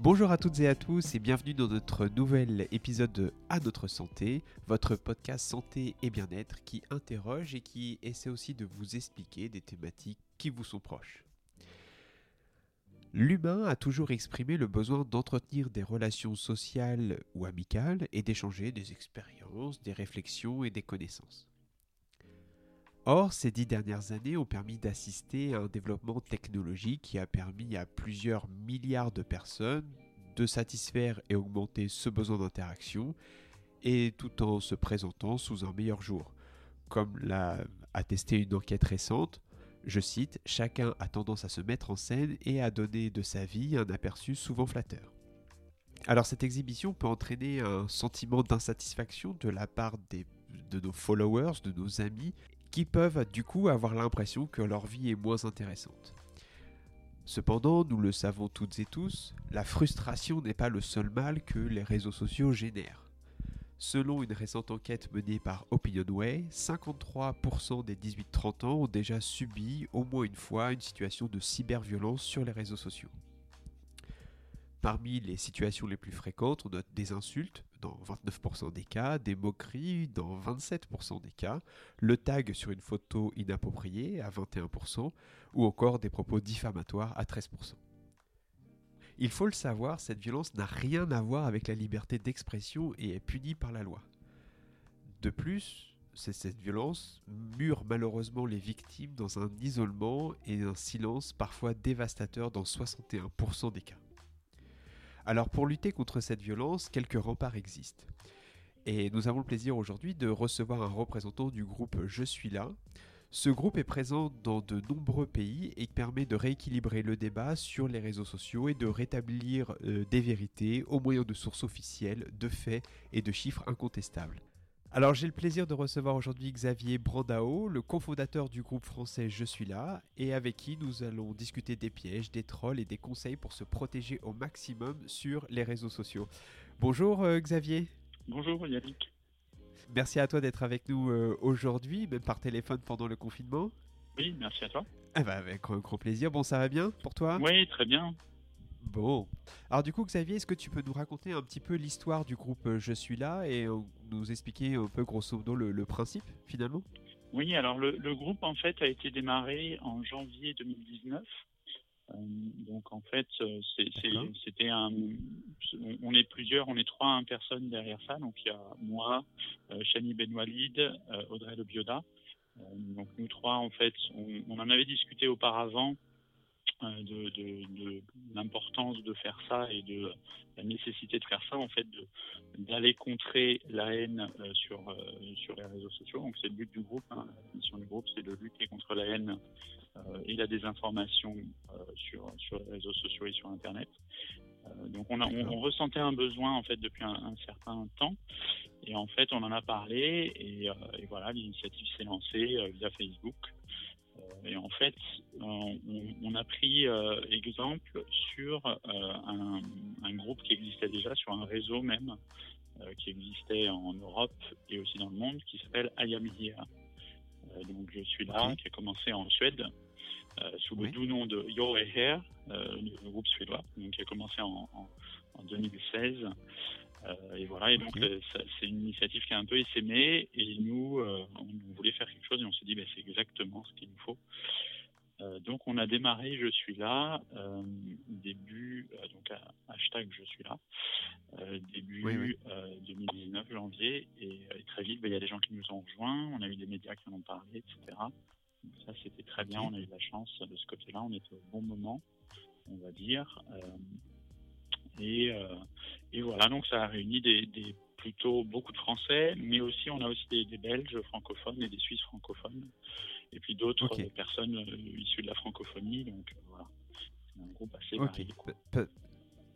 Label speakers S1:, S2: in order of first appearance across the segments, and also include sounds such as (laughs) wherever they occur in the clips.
S1: Bonjour à toutes et à tous et bienvenue dans notre nouvel épisode de À notre santé, votre podcast santé et bien-être qui interroge et qui essaie aussi de vous expliquer des thématiques qui vous sont proches. L'humain a toujours exprimé le besoin d'entretenir des relations sociales ou amicales et d'échanger des expériences, des réflexions et des connaissances. Or, ces dix dernières années ont permis d'assister à un développement technologique qui a permis à plusieurs milliards de personnes de satisfaire et augmenter ce besoin d'interaction, et tout en se présentant sous un meilleur jour. Comme l'a attesté une enquête récente, je cite, Chacun a tendance à se mettre en scène et à donner de sa vie un aperçu souvent flatteur. Alors cette exhibition peut entraîner un sentiment d'insatisfaction de la part des, de nos followers, de nos amis, qui peuvent du coup avoir l'impression que leur vie est moins intéressante. Cependant, nous le savons toutes et tous, la frustration n'est pas le seul mal que les réseaux sociaux génèrent. Selon une récente enquête menée par Opinionway, 53% des 18-30 ans ont déjà subi au moins une fois une situation de cyberviolence sur les réseaux sociaux. Parmi les situations les plus fréquentes, on note des insultes dans 29% des cas, des moqueries dans 27% des cas, le tag sur une photo inappropriée à 21%, ou encore des propos diffamatoires à 13%. Il faut le savoir, cette violence n'a rien à voir avec la liberté d'expression et est punie par la loi. De plus, cette violence mure malheureusement les victimes dans un isolement et un silence parfois dévastateur dans 61% des cas. Alors pour lutter contre cette violence, quelques remparts existent. Et nous avons le plaisir aujourd'hui de recevoir un représentant du groupe Je suis là. Ce groupe est présent dans de nombreux pays et permet de rééquilibrer le débat sur les réseaux sociaux et de rétablir euh, des vérités au moyen de sources officielles, de faits et de chiffres incontestables. Alors j'ai le plaisir de recevoir aujourd'hui Xavier Brandao, le cofondateur du groupe français Je suis là, et avec qui nous allons discuter des pièges, des trolls et des conseils pour se protéger au maximum sur les réseaux sociaux. Bonjour euh, Xavier.
S2: Bonjour Yannick.
S1: Merci à toi d'être avec nous euh, aujourd'hui, même par téléphone pendant le confinement.
S2: Oui, merci à toi.
S1: Ah bah, avec un grand plaisir. Bon, ça va bien pour toi?
S2: Oui, très bien.
S1: Bon. Alors du coup, Xavier, est-ce que tu peux nous raconter un petit peu l'histoire du groupe euh, Je suis là et euh, nous expliquer un peu grosso modo le, principe finalement?
S2: Oui, alors le, groupe en fait a été démarré en janvier 2019. Euh, donc en fait, c'était un, on est plusieurs, on est trois personnes derrière ça. Donc il y a moi, Chani Benwalid, Audrey Le Bioda. donc nous trois en fait, on en avait discuté auparavant euh, de, l'importance de faire ça et de la nécessité de faire ça, en fait, d'aller contrer la haine euh, sur, euh, sur les réseaux sociaux. Donc c'est le but du groupe. Hein. La mission du groupe, c'est de lutter contre la haine et la désinformation sur, sur les réseaux sociaux et sur Internet. donc on, ressentait un besoin en fait depuis un, un, certain temps et en fait on en a parlé et, et voilà l'initiative s'est lancée via Facebook et en fait, on, a pris euh, exemple sur euh, un, un, groupe qui existait déjà, sur un réseau même, euh, qui existait en Europe et aussi dans le monde, qui s'appelle Am donc je suis là, qui a commencé en Suède, sous le doux nom de Yo Hair, le groupe suédois, donc qui a commencé en, en, en 2016. Euh, et voilà, et donc euh, c'est une initiative qui a un peu essaimé et nous, euh, on voulait faire quelque chose et on s'est dit, ben, c'est exactement ce qu'il nous faut. donc on a démarré Je suis là, début, donc hashtag Je suis là, début 2019 janvier, et, très vite, ben, il y a des gens qui nous ont rejoints, on a eu des médias qui en ont parlé, etc. Donc ça c'était très bien, on a eu la chance de ce côté-là, on était au bon moment, on va dire. Et, euh, et voilà, donc ça a réuni des, des, plutôt beaucoup de Français, mais aussi on a aussi des, des Belges francophones et des Suisses francophones, et puis d'autres personnes euh, issues de la francophonie. Donc euh, voilà, c'est un groupe assez varié.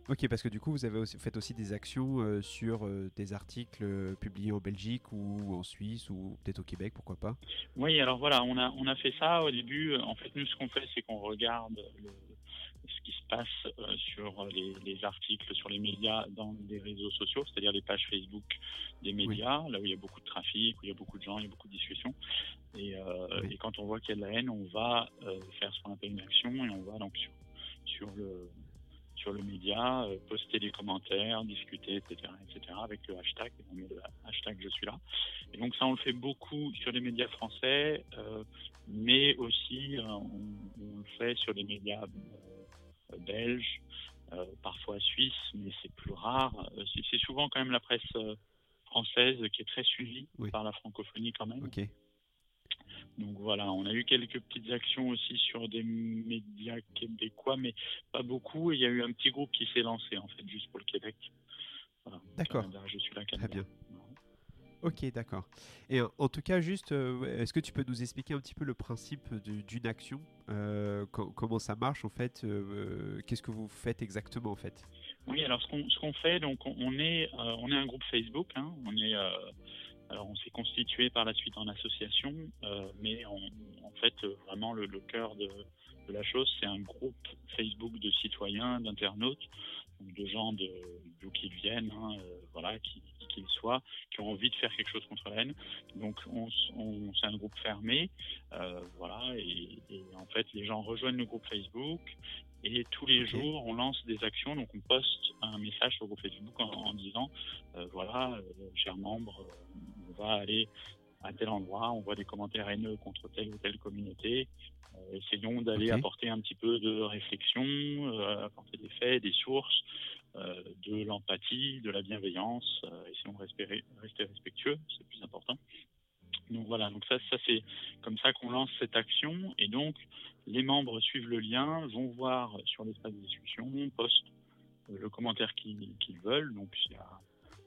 S1: Ok, parce que du coup, vous avez aussi, fait aussi des actions sur des articles publiés en Belgique ou en Suisse ou peut-être au Québec, pourquoi pas?
S2: Oui, alors voilà, on a, on a fait ça au début. En fait, nous, ce qu'on fait, c'est qu'on regarde le, ce qui se passe euh, sur les, les, articles, sur les médias dans des réseaux sociaux, c'est-à-dire les pages Facebook des médias, là où il y a beaucoup de trafic, où il y a beaucoup de gens, il y a beaucoup de discussions. Et, euh, et quand on voit qu'il y a de la haine, on va euh, faire ce qu'on appelle une action et on va donc sur, sur le sur le média, poster des commentaires, discuter, etc., etc., avec le hashtag. On met le hashtag Je suis là. Et donc ça, on le fait beaucoup sur les médias français, mais aussi on, le fait sur les médias belges, parfois suisses, mais c'est plus rare. C'est souvent quand même la presse française qui est très suivie par la francophonie quand même. Donc voilà, on a eu quelques petites actions aussi sur des médias québécois, mais pas beaucoup. il y a eu un petit groupe qui s'est lancé en fait juste pour le Québec.
S1: D'accord. Je suis là. Très bien. Ok, d'accord. Et en tout cas, juste, euh, est-ce que tu peux nous expliquer un petit peu le principe d'une action euh, Comment ça marche en fait euh, Qu'est-ce que vous faites exactement en fait?
S2: Oui, alors ce qu'on fait, donc on est, on est un groupe Facebook. Hein, on est alors on s'est constitué par la suite en association, mais en fait vraiment le, cœur de, la chose, c'est un groupe Facebook de citoyens, d'internautes, de gens de d'où qu'ils viennent, hein, voilà, qui, qu'ils soient, qui ont envie de faire quelque chose contre la haine. Donc, on, c'est un groupe fermé, euh, voilà, et, en fait, les gens rejoignent le groupe Facebook. Et tous les jours, on lance des actions. Donc, on poste un message sur le groupe Facebook en, disant, euh, voilà, euh, chers membres, on va aller à tel endroit, on voit des commentaires haineux contre telle ou telle communauté. essayons d'aller apporter un petit peu de réflexion, apporter des faits, des sources, euh, de l'empathie, de la bienveillance, euh, essayons de rester, rester respectueux, c'est le plus important. Donc voilà, donc ça, ça c'est comme ça qu'on lance cette action et donc les membres suivent le lien, vont voir sur l'espace de discussion, postent le commentaire qu'ils veulent, donc il y a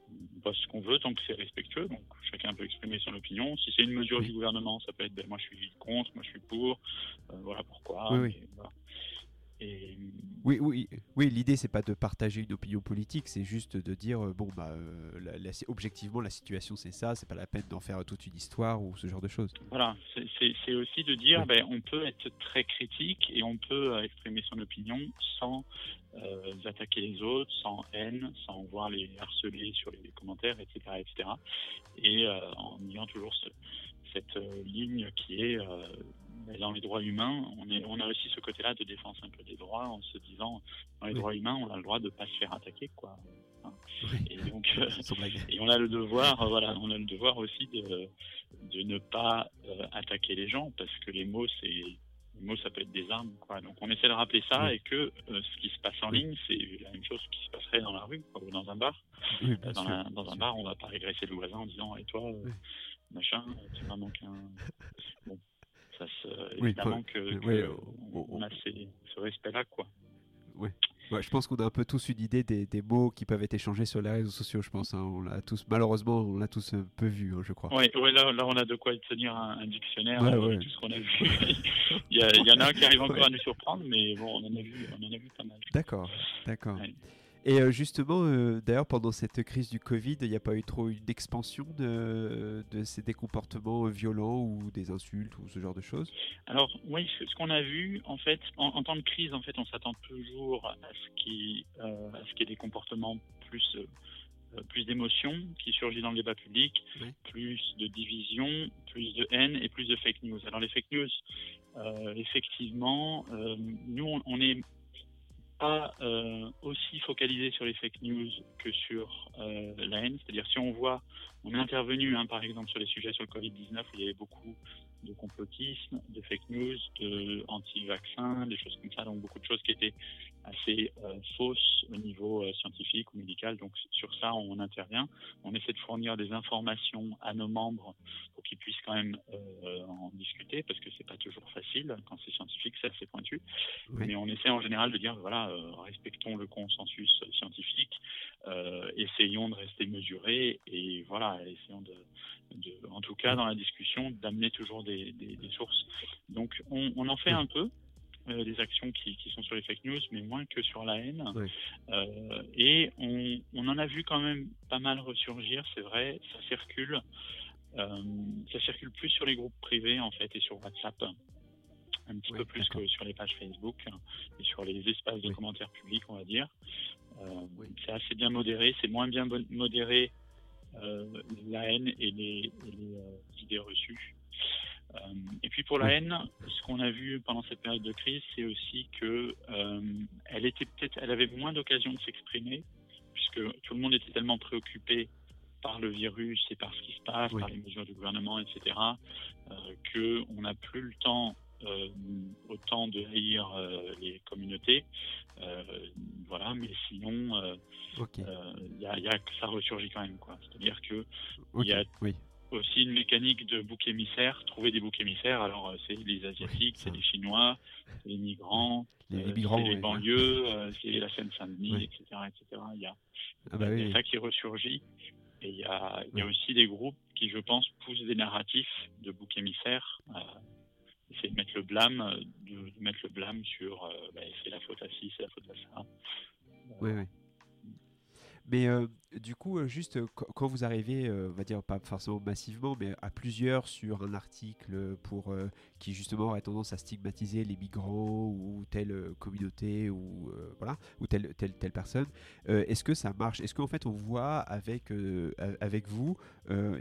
S2: on poste ce qu'on veut tant que c'est respectueux, donc chacun peut exprimer son opinion. Si c'est une mesure du gouvernement, ça peut être ben, moi je suis contre, moi je suis pour, euh, voilà pourquoi.
S1: Oui, oui, oui, oui. L'idée c'est pas de partager une opinion politique, c'est juste de dire euh, bon bah euh, objectivement la situation c'est ça, c'est pas la peine d'en faire toute une histoire ou ce genre de choses.
S2: Voilà, c'est aussi de dire ben, on peut être très critique et on peut euh, exprimer son opinion sans attaquer les autres, sans haine, sans voir les harceler sur les commentaires, etc., etc. Et en ayant toujours cette ligne qui est dans les droits humains, on, est, on a aussi ce côté-là de défense un peu des droits en se disant, dans les droits humains, on a le droit de pas se faire attaquer, quoi. Hein. Et donc, euh, (laughs) et on a le devoir, euh, voilà, on a le devoir aussi de, de ne pas euh, attaquer les gens parce que les mots, c'est les mots, ça peut être des armes, quoi. Donc, on essaie de rappeler ça et que ce qui se passe en ligne, c'est la même chose qui se passerait dans la rue ou dans un bar. dans, dans un bar, on va pas régresser le voisin en disant, et toi, machin, tu m'as manqué un. Bon, (laughs) ça évidemment que, on, a ce respect-là, quoi.
S1: Oui. je pense qu'on a un peu tous une idée des, des, mots qui peuvent être échangés sur les réseaux sociaux, je pense. Hein. On l'a tous, malheureusement, on l'a tous un peu vu, hein, je crois.
S2: Oui, ouais, là, là, on a de quoi tenir un, un dictionnaire, euh, tout ce qu'on a vu. (laughs) il, y a, il, y en a un qui arrive (laughs) encore à nous surprendre, mais bon, on en a vu, on en a vu pas mal.
S1: D'accord, d'accord. Et euh, justement, euh, d'ailleurs, pendant cette crise du Covid, il n'y a pas eu trop une expansion de, de ces, des comportements violents ou des insultes ou ce genre de choses?
S2: Alors, oui, ce qu'on a vu, en fait, en, temps de crise, en fait, on s'attend toujours à ce qu'il euh, y ait des comportements plus plus d'émotions qui surgissent dans le débat public, plus de division, plus de haine et plus de fake news. Alors les fake news, effectivement, nous on, est pas euh, aussi focalisé sur les fake news que sur euh, la haine. C'est-à-dire si on voit, on est intervenu hein, par exemple sur les sujets sur le Covid-19 où il y avait beaucoup de complotisme, de fake news, de anti-vaccins, des choses comme ça, donc beaucoup de choses qui étaient assez euh, fausses au niveau euh, scientifique ou médical. Donc sur ça, on intervient. On essaie de fournir des informations à nos membres pour qu'ils puissent quand même euh, en discuter, parce que c'est pas toujours facile quand c'est scientifique, c'est assez pointu. Mais on essaie en général de dire voilà, respectons le consensus scientifique, essayons de rester mesurés et voilà, essayons de, de en tout cas dans la discussion, d'amener toujours des, des, des, sources. Donc on, on en fait un peu. Euh, des actions qui, qui, sont sur les fake news, mais moins que sur la haine. Euh, et on, on, en a vu quand même pas mal ressurgir, c'est vrai, ça circule. Euh, ça circule plus sur les groupes privés en fait et sur WhatsApp, un petit peu plus que sur les pages Facebook et sur les espaces de commentaires publics, on va dire. C'est assez bien modéré, c'est moins bien modéré la haine et les, et les idées reçues. Et puis pour la haine, ce qu'on a vu pendant cette période de crise, c'est aussi que elle était peut-être, elle avait moins d'occasion de s'exprimer, puisque tout le monde était tellement préoccupé par le virus et par ce qui se passe, par les mesures du gouvernement, etc., euh, qu'on n'a plus le temps euh, autant de haïr euh, les communautés. Euh, voilà, mais sinon, il y, a, ça ressurgit quand même. C'est-à-dire que il y a aussi une mécanique de bouc émissaire, trouver des boucs émissaires. Alors, c'est les Asiatiques, c'est les Chinois, les migrants, les, migrants, les banlieues, c'est la Seine-Saint-Denis, etc., etc. Il y a, ah bah ça qui ressurgit. Et il y a, y a, aussi des groupes qui, je pense, poussent des narratifs de boucs émissaires. Euh, c'est de mettre le blâme, de, mettre le blâme sur euh, bah, c'est la faute à ci, c'est la faute à ça.
S1: Oui, oui. Mais euh, du coup, euh, juste quand vous arrivez, on va dire pas forcément massivement, mais à plusieurs sur un article pour qui justement aurait tendance à stigmatiser les migrants ou telle communauté ou voilà ou telle telle telle personne, est-ce que ça marche? Est-ce qu'en fait on voit avec avec vous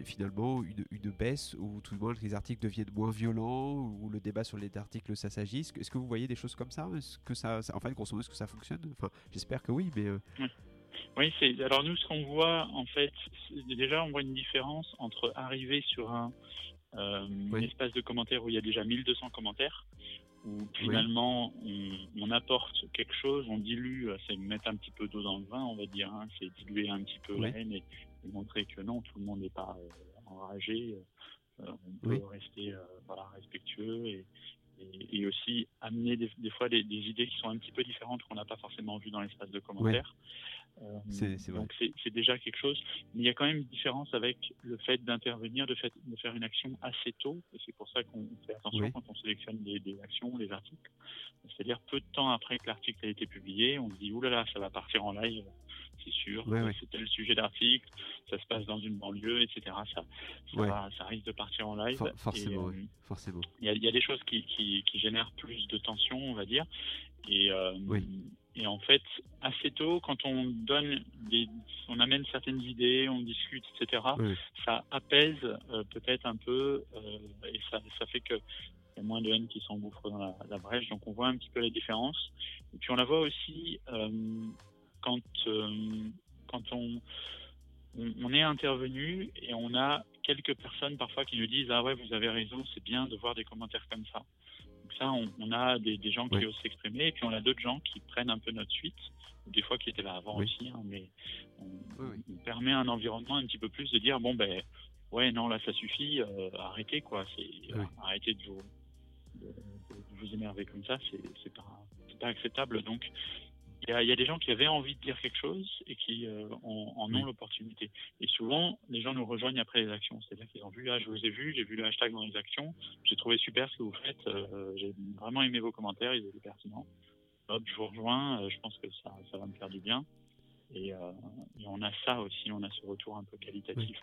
S1: finalement une, baisse ou tout le moins les articles deviennent moins violents ou le débat sur les articles s'assagisse Est-ce que vous voyez des choses comme ça? Est-ce que ça, fait grosso modo est-ce que ça fonctionne? Enfin, j'espère que oui, mais
S2: oui, c'est alors nous ce qu'on voit en fait, déjà on voit une différence entre arriver sur un, euh, espace de commentaires où il y a déjà 1200 commentaires, où finalement on, apporte quelque chose, on dilue, euh, c'est mettre un petit peu d'eau dans le vin, on va dire, hein, c'est diluer un petit peu la haine et, montrer que non, tout le monde n'est pas euh, enragé, on peut rester voilà, respectueux et, et, aussi amener des, fois des, idées qui sont un petit peu différentes qu'on n'a pas forcément vues dans l'espace de commentaires. Euh, donc c'est déjà quelque chose. Mais il y a quand même une différence avec le fait d'intervenir, de, de, faire une action assez tôt. Et c'est pour ça qu'on fait attention quand on sélectionne des, des actions, des articles. C'est-à-dire peu de temps après que l'article a été publié, on se dit oulala, ça va partir en live c'est sûr. C'était le sujet d'article, ça se passe dans une banlieue, etc. Ça, ça, risque de partir en live.
S1: forcément, euh, forcément.
S2: Il y, a des choses qui, qui, génèrent plus de tension, on va dire. Et, euh, et en fait, assez tôt, quand on donne des, on amène certaines idées, on discute, etc. Ça apaise euh, peut-être un peu et ça, ça fait que il y a moins de haine qui s'engouffre dans la, brèche, donc on voit un petit peu la différence. Et puis on la voit aussi quand, euh, quand on, on, est intervenu et on a quelques personnes parfois qui nous disent Ah ouais, vous avez raison, c'est bien de voir des commentaires comme ça. Donc, ça, on, a des, gens qui osent s'exprimer et puis on a d'autres gens qui prennent un peu notre suite, des fois qui étaient là avant aussi, hein, mais on, permet un environnement un petit peu plus de dire Bon, ben ouais, non, là ça suffit, euh, arrêtez quoi, c'est arrêtez de vous, de, vous énerver comme ça, c'est pas, pas acceptable. Donc, il y, a, des gens qui avaient envie de dire quelque chose et qui euh, en, ont l'opportunité. Et souvent, les gens nous rejoignent après les actions. C'est-à-dire qu'ils ont vu, ah, je vous ai vu, j'ai vu le hashtag dans les actions, j'ai trouvé super ce que vous faites, euh, j'ai vraiment aimé vos commentaires, ils étaient pertinents. Hop, je vous rejoins, euh, je pense que ça, ça va me faire du bien. Et, on a ça aussi, on a ce retour un peu qualitatif,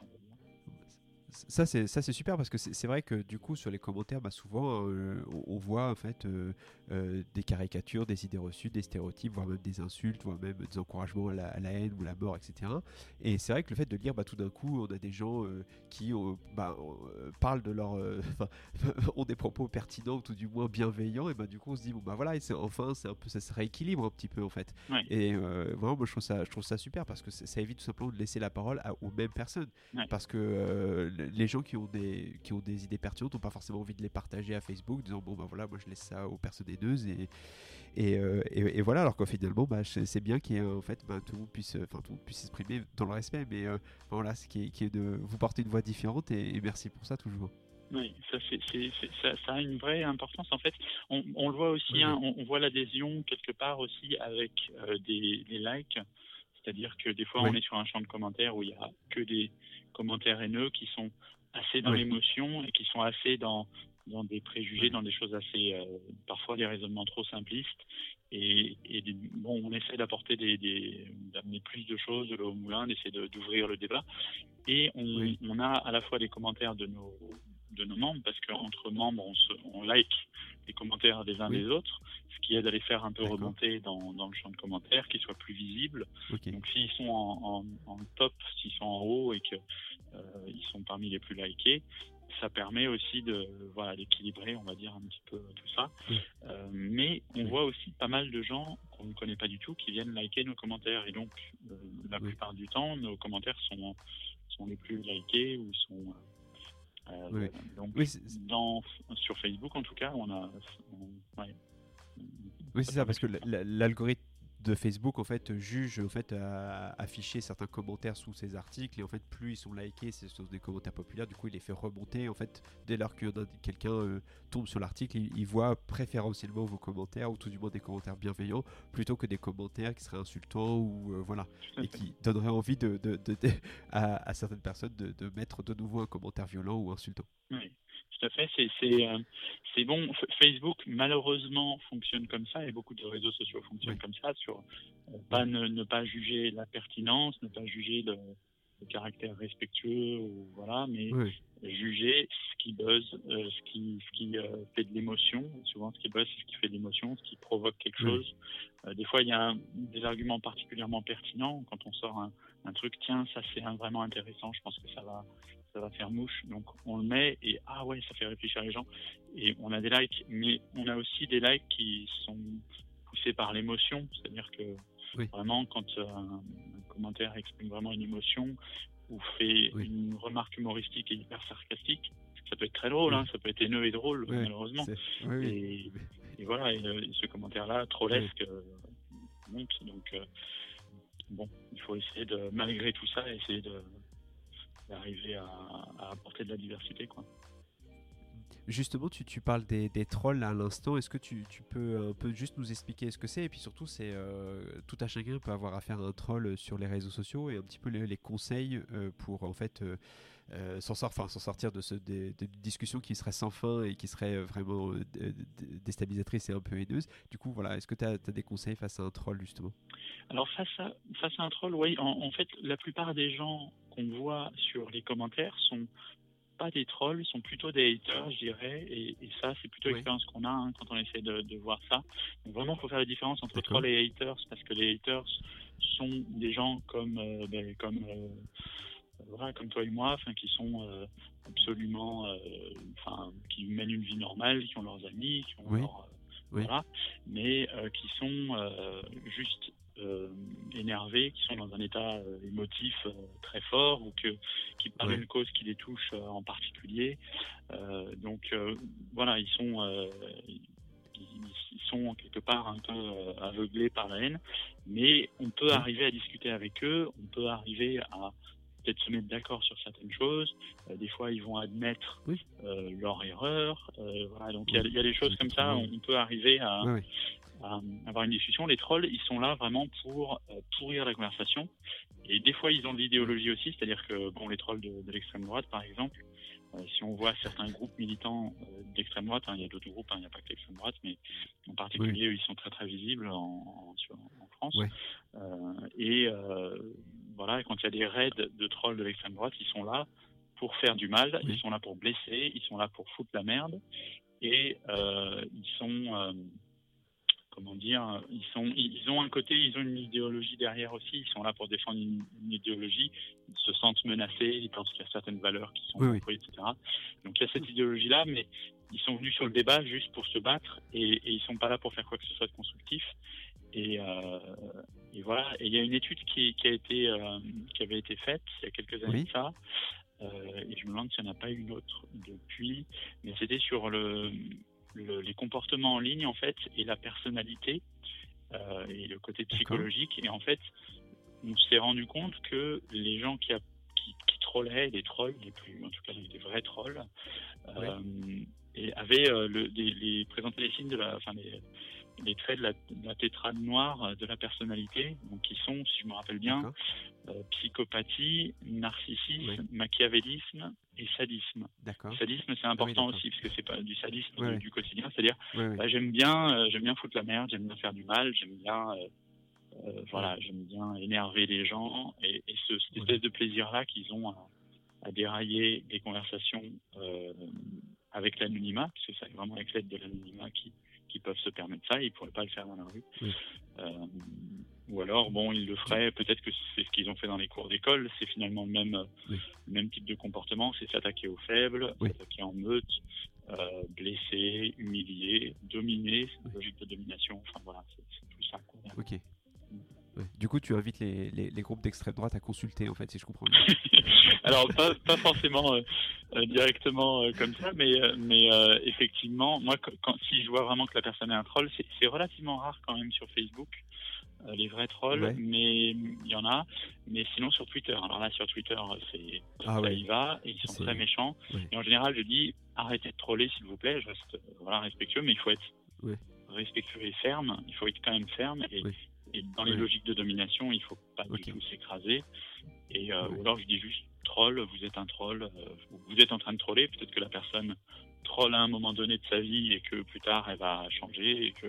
S1: ça c'est ça c'est super parce que c'est vrai que du coup sur les commentaires bah, souvent euh, on, voit en fait euh, euh, des caricatures des idées reçues des stéréotypes voire même des insultes voire même des encouragements à la, haine ou la mort etc et c'est vrai que le fait de lire bah, tout d'un coup on a des gens qui bah, parlent de leur (laughs) (laughs) ont des propos pertinents ou tout du moins bienveillants et bah du coup on se dit bon bah voilà c'est enfin c'est un peu ça se rééquilibre un petit peu en fait. Et vraiment moi je trouve ça je trouve ça super parce que ça évite tout simplement de laisser la parole aux mêmes personnes. Parce que les gens qui ont des qui ont des idées pertinentes n'ont pas forcément envie de les partager à Facebook, disant bon ben voilà, moi je laisse ça aux personnes haineuses et et, euh, et, voilà. Alors qu'au finalement, bah, c'est bien qu'il en fait bah, tout puisse enfin tout puisse s'exprimer dans le respect, mais euh, voilà, ce qui est, de vous porter une voix différente et, merci pour ça toujours.
S2: Oui, ça, ça, ça, a une vraie importance. En fait, on, on le voit aussi, hein, on, voit l'adhésion quelque part aussi avec euh, des, des, likes. C'est-à-dire que des fois, on est sur un champ de commentaires où il n'y a que des, commentaires haineux qui sont assez dans l'émotion et qui sont assez dans, dans des préjugés, dans des choses assez, euh, parfois des raisonnements trop simplistes. Et, et bon, on essaie d'apporter des, d'amener plus de choses de l'eau au moulin, d'essayer d'ouvrir le débat. Et on, on, a à la fois des commentaires de nos, de nos membres, parce qu'entre membres, on, se, on like les commentaires des uns des autres, ce qui aide à les faire un peu remonter dans, dans le champ de commentaires, qu'ils soient plus visibles. Donc s'ils sont en, en, en top, s'ils sont en haut et qu'ils euh, sont parmi les plus likés, ça permet aussi de voilà d'équilibrer, on va dire un petit peu tout ça. Euh, mais on voit aussi pas mal de gens qu'on ne connaît pas du tout qui viennent liker nos commentaires. Et donc euh, la plupart du temps nos commentaires sont sont les plus likés ou sont euh, donc dans, sur Facebook en tout cas on a
S1: oui c'est ça parce que l'algorithme de Facebook en fait juge en fait à afficher certains commentaires sous ces articles et en fait plus ils sont likés c'est des commentaires populaires du coup il les fait remonter en fait dès lors que quelqu'un euh, tombe sur l'article il, voit préférentiellement vos commentaires ou tout du moins des commentaires bienveillants plutôt que des commentaires qui seraient insultants ou euh, voilà et qui donneraient envie de, (laughs) à, certaines personnes de, mettre de nouveau un commentaire violent ou insultant.
S2: Oui tout à fait. C'est euh, bon. Facebook, malheureusement, fonctionne comme ça et beaucoup de réseaux sociaux fonctionnent comme ça sur euh, pas ne, pas juger la pertinence, ne pas juger le, caractère respectueux, ou, voilà, mais juger ce qui buzz, euh, ce qui, ce qui fait de l'émotion. Souvent, ce qui buzz, c'est ce qui fait de l'émotion, ce qui provoque quelque chose. des fois, il y a des arguments particulièrement pertinents quand on sort un, un truc. Tiens, ça c'est vraiment intéressant. Je pense que ça va, ça va faire mouche. Donc on le met et ah ouais, ça fait réfléchir les gens. Et on a des likes, mais on a aussi des likes qui sont poussés par l'émotion. C'est-à-dire que vraiment, quand euh, un, commentaire exprime vraiment une émotion ou fait une remarque humoristique et hyper sarcastique, ça peut être très drôle, hein, ça peut être haineux et drôle, malheureusement. Et, voilà, et, euh, ce commentaire-là, trollesque, euh, monte. Donc, bon, il faut essayer de, malgré tout ça, essayer de, d'arriver à, apporter de la diversité. Quoi.
S1: Justement, tu, tu parles des, des, trolls à l'instant. Est-ce que tu, tu, peux un peu juste nous expliquer ce que c'est? Et puis surtout, c'est euh, tout à chacun peut avoir affaire à un troll sur les réseaux sociaux et un petit peu les, conseils euh, pour en fait euh, s'en sortir de, ce, des, discussions qui seraient sans fin et qui seraient vraiment déstabilisatrices et un peu haineuses. Du coup, voilà, est-ce que tu as, des conseils face à un troll justement?
S2: Alors face à, face à un troll, oui. En, en fait, la plupart des gens qu'on voit sur les commentaires sont pas des trolls, sont plutôt des haters, je dirais. Et, ça, c'est plutôt l'expérience qu'on a hein, quand on essaie de, voir ça. Donc vraiment, il faut faire la différence entre trolls et haters, parce que les haters sont des gens comme, euh, ben, comme, euh, comme toi et moi, enfin, qui sont euh, absolument, enfin, qui mènent une vie normale, qui ont leurs amis, qui ont leurs voilà, mais qui sont juste énervés, qui sont dans un état euh, émotif euh, très fort ou que, qui parlent d'une cause qui les touche en particulier. donc voilà, ils sont, ils, sont quelque part un peu aveuglés par la haine, mais on peut arriver à discuter avec eux, on peut arriver à peut-être se mettre d'accord sur certaines choses. des fois, ils vont admettre leur erreur. voilà, donc il y, a des choses comme ça. On peut arriver à, avoir une discussion. Les trolls, ils sont là vraiment pour euh, pourrir la conversation. Et des fois, ils ont de l'idéologie aussi, c'est-à-dire que bon, les trolls de, l'extrême droite, par exemple, euh, si on voit certains groupes militants euh, d'extrême droite, hein, il y a d'autres groupes, hein, il n'y a pas que l'extrême droite, mais en particulier, ils sont très très visibles en, en, France. et voilà, quand il y a des raids de trolls de l'extrême droite, ils sont là pour faire du mal, ils sont là pour blesser, ils sont là pour foutre la merde, et ils sont comment dire, ils sont, ils ont un côté, ils ont une idéologie derrière aussi. Ils sont là pour défendre une, idéologie. Ils se sentent menacés. Ils pensent qu'il y a certaines valeurs qui sont oui, etc. Donc il y a cette idéologie-là, mais ils sont venus sur le débat juste pour se battre et, et ils sont pas là pour faire quoi que ce soit de constructif. Et, euh, et voilà. Et il y a une étude qui, qui a été, euh, qui avait été faite il y a quelques années de ça. Euh, et je me demande s'il n'y en a pas une autre depuis, mais c'était sur le, les comportements en ligne en fait et la personnalité euh, et le côté psychologique. Et en fait, on s'est rendu compte que les gens qui, a, qui, qui, trollaient, les trolls, les plus, en tout cas les, vrais trolls, euh, et avaient euh, le, les, présentaient les signes de la, enfin les, les traits de la, de la, tétrade noire de la personnalité, donc qui sont, si je me rappelle bien, euh, psychopathie, narcissisme, machiavélisme et sadisme. Sadisme, c'est important aussi parce que c'est pas du sadisme du, quotidien, c'est-à-dire bah, j'aime bien, euh, j'aime bien foutre la merde, j'aime bien faire du mal, j'aime bien, euh, voilà, j'aime bien énerver les gens et, et ce, cette espèce de plaisir-là qu'ils ont à, à, dérailler des conversations avec l'anonymat, parce que c'est vraiment avec l'aide de l'anonymat qui, qui peuvent se permettre ça, ils ne pourraient pas le faire dans la rue. Ou alors, bon, ils le feraient, peut-être que c'est ce qu'ils ont fait dans les cours d'école, c'est finalement le même, même type de comportement, c'est s'attaquer aux faibles, s'attaquer en meute, euh, blesser, humilier, dominer, c'est une logique de domination, enfin voilà, c'est tout ça.
S1: Ok. Du coup, tu invites les, les, groupes d'extrême droite à consulter, en fait, si je comprends bien. (laughs)
S2: Alors, pas, pas forcément euh, euh, directement euh, comme ça, mais, mais effectivement, moi, quand, si je vois vraiment que la personne est un troll, c'est relativement rare quand même sur Facebook, les vrais trolls, mais il y en a. Mais sinon, sur Twitter. Alors là, sur Twitter, c'est ah, ça y va, et ils sont très méchants. Et en général, je dis arrêtez de troller, s'il vous plaît. Je reste voilà, respectueux, mais il faut être respectueux et ferme. Il faut être quand même ferme. Et, et dans les logiques de domination, il ne faut pas du tout s'écraser. Et euh, ou alors je dis juste troll, vous êtes un troll, euh, vous êtes en train de troller. Peut-être que la personne troll à un moment donné de sa vie et que plus tard elle va changer et que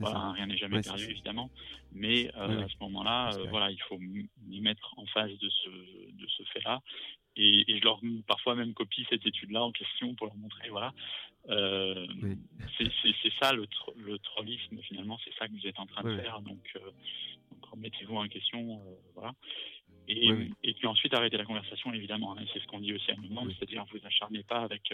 S2: enfin, rien n'est jamais perdu évidemment. Mais euh, à ce moment-là, voilà, il faut m'y mettre en face de ce de ce fait-là. Et, et, je leur parfois même copie cette étude-là en question pour leur montrer voilà euh, c'est ça le, le, trollisme finalement, c'est ça que vous êtes en train de faire. Donc, euh, remettez-vous en question, euh, voilà. Et, et, puis ensuite arrêtez la conversation évidemment. Hein, c'est ce qu'on dit aussi à un moment, c'est-à-dire vous acharnez pas avec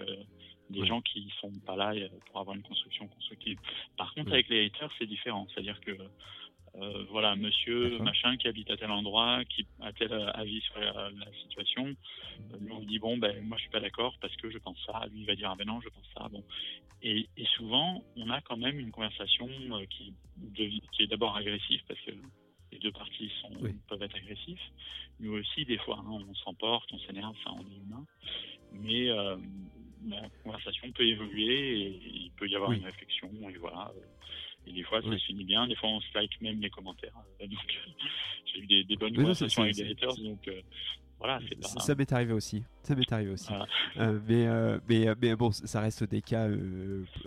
S2: des gens qui sont pas là pour avoir une construction constructive. Par contre, avec les haters, c'est différent, c'est-à-dire que euh, voilà, monsieur machin qui habite à tel endroit, qui a tel avis sur la, situation. Euh, lui, on dit, bon, ben, moi, je suis pas d'accord parce que je pense ça. Lui, il va dire, ah ben non, je pense ça. Bon. Et, souvent, on a quand même une conversation euh, qui est d'abord agressive parce que les deux parties sont, peuvent être agressifs. Mais aussi, des fois, hein, on s'emporte, on s'énerve, ça, on est humain. Mais la conversation peut évoluer et il peut y avoir une réflexion. Et voilà. Et des fois, ça se finit bien. Des fois, on se like même les commentaires. Euh, (laughs) donc, j'ai eu des, bonnes conversations avec des haters. Donc, euh, voilà, c'est pas...
S1: Ça m'est arrivé aussi. Ça m'est arrivé aussi. Euh, mais, mais, mais bon, ça reste des cas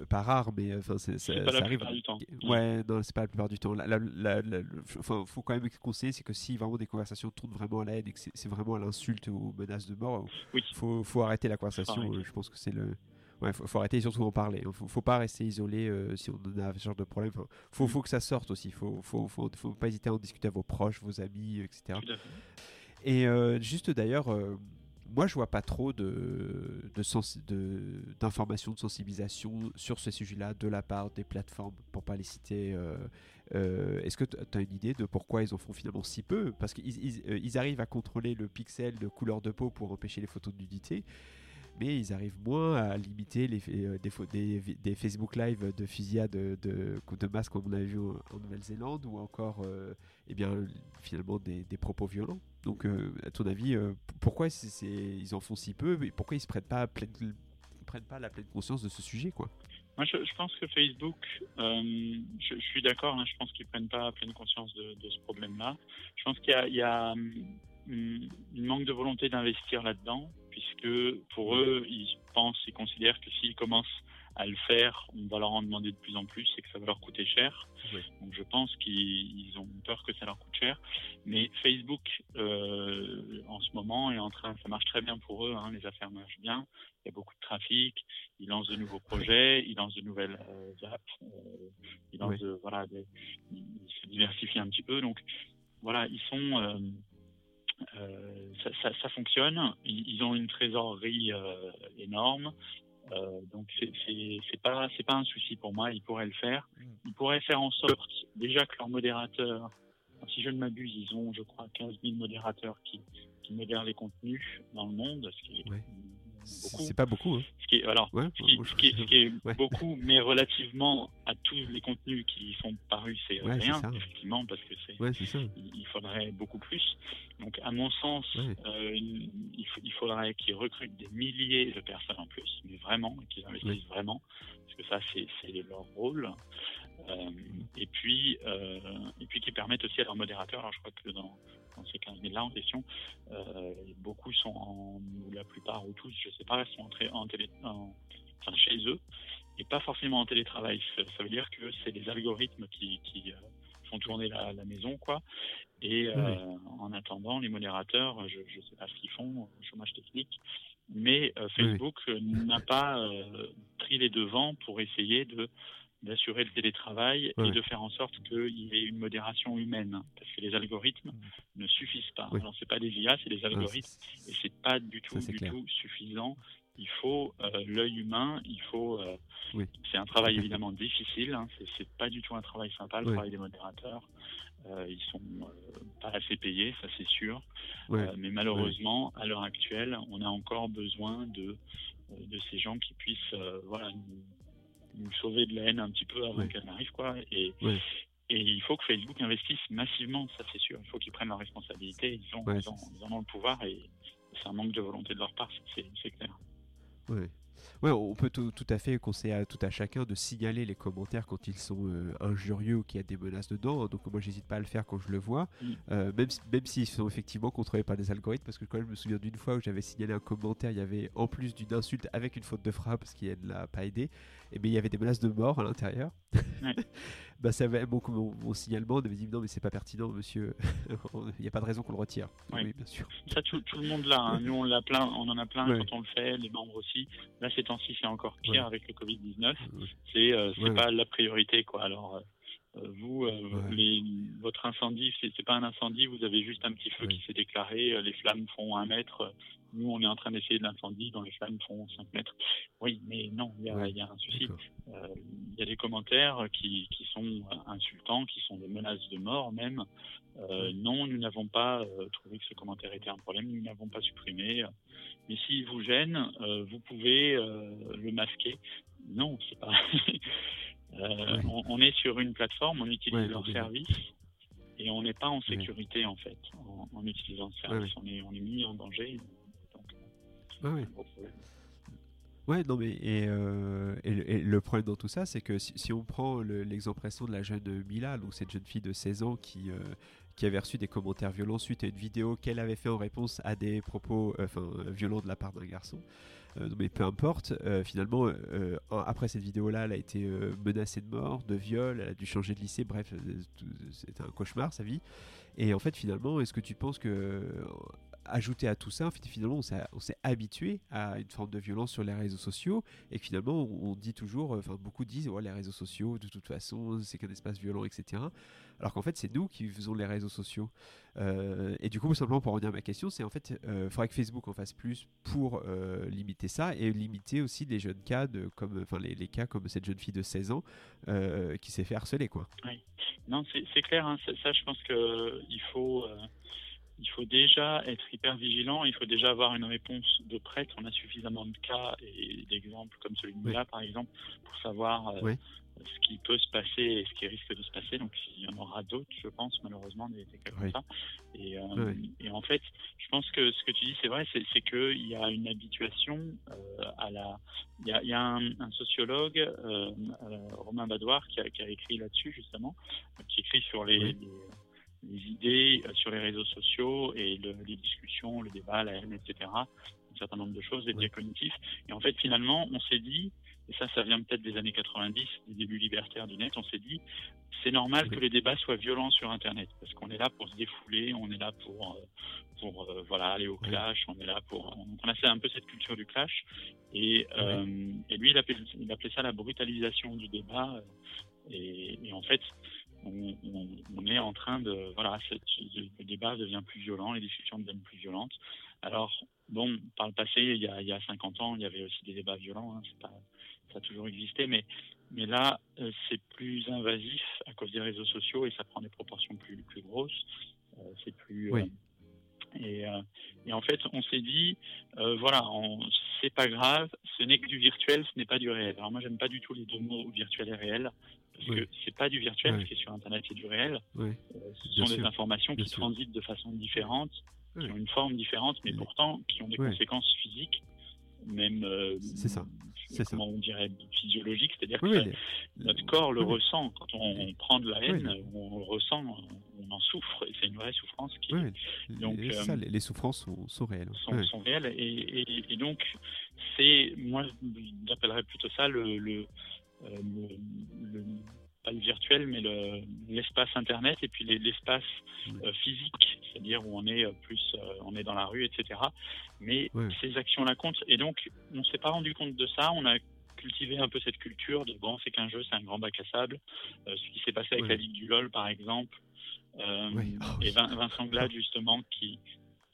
S1: pas rares, mais enfin,
S2: c'est, ça, pas la arrive. du temps.
S1: Ouais, non, c'est pas la plupart du temps. Il faut quand même conseiller, c'est que si vraiment des conversations tournent vraiment à la haine et que c'est, vraiment à l'insulte ou aux menaces de mort, il faut, faut arrêter la conversation. Je pense que c'est le ouais, faut, arrêter et surtout en parler. Faut, faut pas rester isolé euh, si on a ce genre de problème. Faut, faut, que ça sorte aussi. Faut, faut, faut, faut, pas hésiter à en discuter à vos proches, vos amis, etc. Et euh, juste d'ailleurs, euh, moi je vois pas trop de, d'informations de, sensibilisation sur ce sujet-là de la part des plateformes, pour pas les citer. Est-ce que tu as une idée de pourquoi ils en font finalement si peu? Parce qu'ils ils, arrivent à contrôler le pixel de couleur de peau pour empêcher les photos de nudité mais ils arrivent moins à limiter les, euh, des, Facebook Live de fusillade de, de, de comme on a vu en, Nouvelle-Zélande ou encore euh, eh bien, finalement des, propos violents. Donc, euh, à ton avis, pourquoi ils en font si peu et pourquoi ils ne prennent pas, prennent pas la pleine conscience de ce sujet quoi?
S2: Moi, je, pense que Facebook, je, suis d'accord, hein, je pense qu'ils prennent pas pleine conscience de, ce problème-là. Je pense qu'il y, y a, une manque de volonté d'investir là-dedans puisque pour eux, ils pensent, ils considèrent que s'ils commencent à le faire, on va leur en demander de plus en plus et que ça va leur coûter cher. Donc je pense qu'ils ont peur que ça leur coûte cher. Mais Facebook, euh, en ce moment, est en train, ça marche très bien pour eux, hein, les affaires marchent bien. Il y a beaucoup de trafic, ils lancent de nouveaux projets, ils lancent de nouvelles euh, apps, euh, ils lancent de, voilà, ils se diversifient un petit peu. Donc voilà, ils sont euh, euh, ça, ça, fonctionne. Ils, ont une trésorerie énorme. Euh, donc c'est pas c'est pas un souci pour moi. Ils pourraient le faire. Mm. Ils pourraient faire en sorte déjà que leurs modérateurs, si je ne m'abuse, ils ont je crois 15 000 modérateurs qui, qui modèrent les contenus dans le monde, ce qui est
S1: c'est pas beaucoup. Hein.
S2: Ce qui est, alors, ce qui, est, beaucoup, mais relativement à tous les contenus qui sont parus, c'est rien, effectivement, parce que c'est. Il, faudrait beaucoup plus. Donc, à mon sens, euh, il, faudrait qu'ils recrutent des milliers de personnes en plus, mais vraiment, qu'ils investissent vraiment, parce que ça, c'est leur rôle. Euh, et puis, euh, et puis qui permettent aussi à leurs modérateurs. Alors, je crois que dans dans ces 15 000 là en question, euh, beaucoup sont en, ou la plupart ou tous, je sais pas, sont entrés en télé, enfin, chez eux et pas forcément en télétravail. Ça, veut dire que c'est les algorithmes qui, qui font tourner la, la, maison, quoi. Et euh, en attendant, les modérateurs, je ne sais pas ce qu'ils font, chômage technique, mais Facebook n'a pas pris les devants pour essayer de d'assurer le télétravail et de faire en sorte qu'il y ait une modération humaine, parce que les algorithmes mmh. ne suffisent pas. Alors c'est pas des IA, c'est des algorithmes, et c'est pas du tout, du tout suffisant. Il faut euh, l'œil humain, il faut. Euh, c'est un travail (laughs) évidemment difficile. Hein, c'est pas du tout un travail sympa, le travail des modérateurs. Euh, ils sont pas assez payés, ça c'est sûr. mais malheureusement, à l'heure actuelle, on a encore besoin de de ces gens qui puissent voilà nous, nous sauver de la haine un petit peu avant qu'elle n'arrive, quoi. Et, et il faut que Facebook investisse massivement, ça c'est sûr. Il faut qu'ils prennent leurs responsabilités. Ils, ont, ils, en ont le pouvoir et c'est un manque de volonté de leur part, c'est clair.
S1: Ouais. Ouais, on peut tout, à fait conseiller à tout à chacun de signaler les commentaires quand ils sont euh, injurieux ou qu'il y a des menaces dedans. Donc moi, j'hésite pas à le faire quand je le vois, mm. euh, même, même s'ils sont effectivement contrôlés par des algorithmes. Parce que quand même, je me souviens d'une fois où j'avais signalé un commentaire, il y avait en plus d'une insulte avec une faute de frappe, ce qui ne l'a pas aidé, et bien il y avait des menaces de mort à l'intérieur. (laughs) bah, ça va, mon, mon, signalement on avait dit non mais c'est pas pertinent monsieur, (laughs) il n'y a pas de raison qu'on le retire.
S2: Oui. bien sûr. Ça tout, le monde l'a, hein. nous on l'a plein, on en a plein quand on le fait, les membres aussi. Là ces temps-ci c'est encore pire avec le Covid 19. C'est euh, pas la priorité quoi. Alors euh, vous, euh, les, votre incendie, c'est pas un incendie, vous avez juste un petit feu qui s'est déclaré, les flammes font un mètre, nous, on est en train d'essayer de l'incendie dans les flammes font 5 mètres. Oui, mais non, il y, a, un souci. Euh, il y a des commentaires qui, sont insultants, qui sont des menaces de mort même. Euh, non, nous n'avons pas euh, trouvé que ce commentaire était un problème, nous n'avons pas supprimé. Mais s'il vous gêne, vous pouvez le masquer. Non, c'est pas. (laughs) on, est sur une plateforme, on utilise leur service et on n'est pas en sécurité en fait en, utilisant ce service. On, est, on est mis en danger.
S1: Ouais, ouais. non, mais et, euh, et, le problème dans tout ça, c'est que si, on prend l'exemple récent de la jeune Mila, donc cette jeune fille de 16 ans qui, euh, qui avait reçu des commentaires violents suite à une vidéo qu'elle avait fait en réponse à des propos euh, enfin, violents de la part d'un garçon. Mais peu importe, finalement, après cette vidéo-là, elle a été menacée de mort, de viol, elle a dû changer de lycée, bref, c'était un cauchemar sa vie. Et en fait, finalement, est-ce que tu penses que ajouté à tout ça, finalement, on s'est habitué à une forme de violence sur les réseaux sociaux et finalement, on, dit toujours, enfin, beaucoup disent, ouais, les réseaux sociaux, de toute façon, c'est qu'un espace violent, etc. Alors qu'en fait, c'est nous qui faisons les réseaux sociaux. Euh, et du coup, simplement pour revenir à ma question, c'est en fait, il euh, faudrait que Facebook en fasse plus pour euh, limiter ça et limiter aussi les jeunes cas, de, comme, enfin, les, cas comme cette jeune fille de 16 ans qui s'est fait harceler, quoi.
S2: Oui. Non, c'est clair. Hein. ça, je pense qu'il faut il faut déjà être hyper vigilant, il faut déjà avoir une réponse de prête. On a suffisamment de cas et d'exemples comme celui de là, par exemple, pour savoir euh, ce qui peut se passer et ce qui risque de se passer. Donc il y en aura d'autres, je pense, malheureusement, des, cas comme ça. Euh, et, en fait, je pense que ce que tu dis, c'est vrai, c'est qu'il y a une habituation euh, à la. Il y a, un, sociologue, Romain Badoir, qui a, écrit là-dessus, justement, qui écrit sur les les idées euh, sur les réseaux sociaux et les discussions, le débat, la haine, etc. Un certain nombre de choses, des biais cognitifs. Et en fait, finalement, on s'est dit, et ça, ça vient peut-être des années 90, des débuts libertaires du net, on s'est dit, c'est normal que les débats soient violents sur Internet, parce qu'on est là pour se défouler, on est là pour, euh, pour euh, voilà, aller au clash, on est là pour... On a fait un peu cette culture du clash, et, et lui, il appelait, il appelait, ça la brutalisation du débat, et, et en fait, on, est en train de voilà, le débat devient plus violent, les discussions deviennent plus violentes. Alors bon, par le passé, il y a, il y a 50 ans, il y avait aussi des débats violents, hein, pas, ça a toujours existé, mais mais là, euh, c'est plus invasif à cause des réseaux sociaux et ça prend des proportions plus plus grosses. Euh, c'est plus euh, et, et, en fait, on s'est dit, voilà, c'est pas grave, ce n'est que du virtuel, ce n'est pas du réel. Alors moi, j'aime pas du tout les deux mots virtuel et réel parce que c'est pas du virtuel, ce qui est sur Internet, c'est du réel. Euh, ce sont des informations qui transitent de façon différente, qui ont une forme différente, mais pourtant qui ont des conséquences physiques, même.
S1: Euh, c'est ça.
S2: Comment on dirait physiologique, c'est-à-dire que notre corps le ressent. Quand on, prend de la haine, on le ressent, on en souffre, et c'est une vraie souffrance qui.
S1: Donc, les, ça, euh, les, souffrances sont, réelles.
S2: Sont, réelles, et, donc c'est, moi, j'appellerais plutôt ça le euh, le, pas le virtuel, mais l'espace Internet et puis l'espace euh, physique, c'est-à-dire où on est euh, plus, on est dans la rue, etc. Mais ces actions-là comptent. Et donc, on s'est pas rendu compte de ça. On a cultiver un peu cette culture de bon, c'est qu'un jeu, c'est un grand bac à sable. ce qui s'est passé avec la Ligue du LoL, par exemple, ah et Vincent Glad, justement, qui,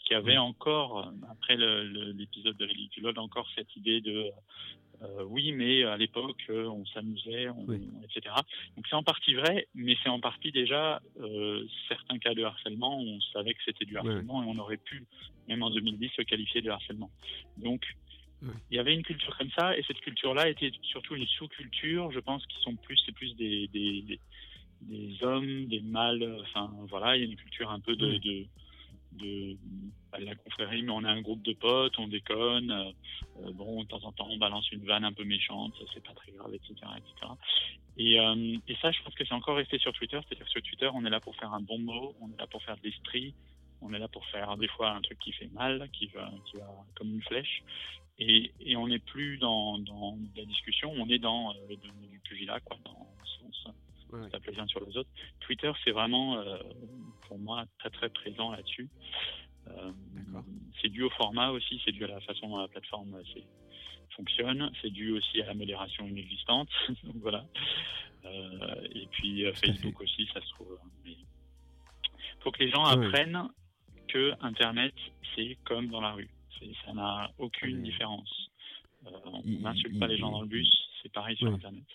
S2: qui avait encore, après l'épisode de la Ligue du LoL, encore cette idée de euh, oui, mais à l'époque, euh, on s'amusait, etc. Donc c'est en partie vrai, mais c'est en partie déjà euh, certains cas de harcèlement, on savait que c'était du harcèlement et on aurait pu, même en 2010, le qualifier de harcèlement. Donc il y avait une culture comme ça, et cette culture-là était surtout une sous-culture, je pense, qui sont plus, c'est plus des, des, des, hommes, des mâles, enfin voilà, il y a une culture un peu de, de de, la confrérie, mais on est un groupe de potes, on déconne. Euh, bon, de temps en temps, on balance une vanne un peu méchante, c'est pas très grave, etc. etc. Et, euh, et ça, je pense que c'est encore resté sur Twitter. C'est-à-dire que sur Twitter, on est là pour faire un bon mot, on est là pour faire de l'esprit, on est là pour faire des fois un truc qui fait mal, qui va, qui va comme une flèche. Et, et on n'est plus dans, dans la discussion, on est dans euh, du pugilat, quoi, dans le sens ouais. tape les uns sur les autres. Twitter, c'est vraiment, euh, pour moi, très très présent là-dessus. Euh, c'est dû au format aussi, c'est dû à la façon dont la plateforme euh, fonctionne, c'est dû aussi à la modération inexistante. (laughs) Donc voilà. et puis Facebook aussi, ça se trouve. Il faut que les gens apprennent que Internet, c'est comme dans la rue. Ça n'a aucune différence. on n'insulte pas les gens dans le bus, c'est pareil sur Internet.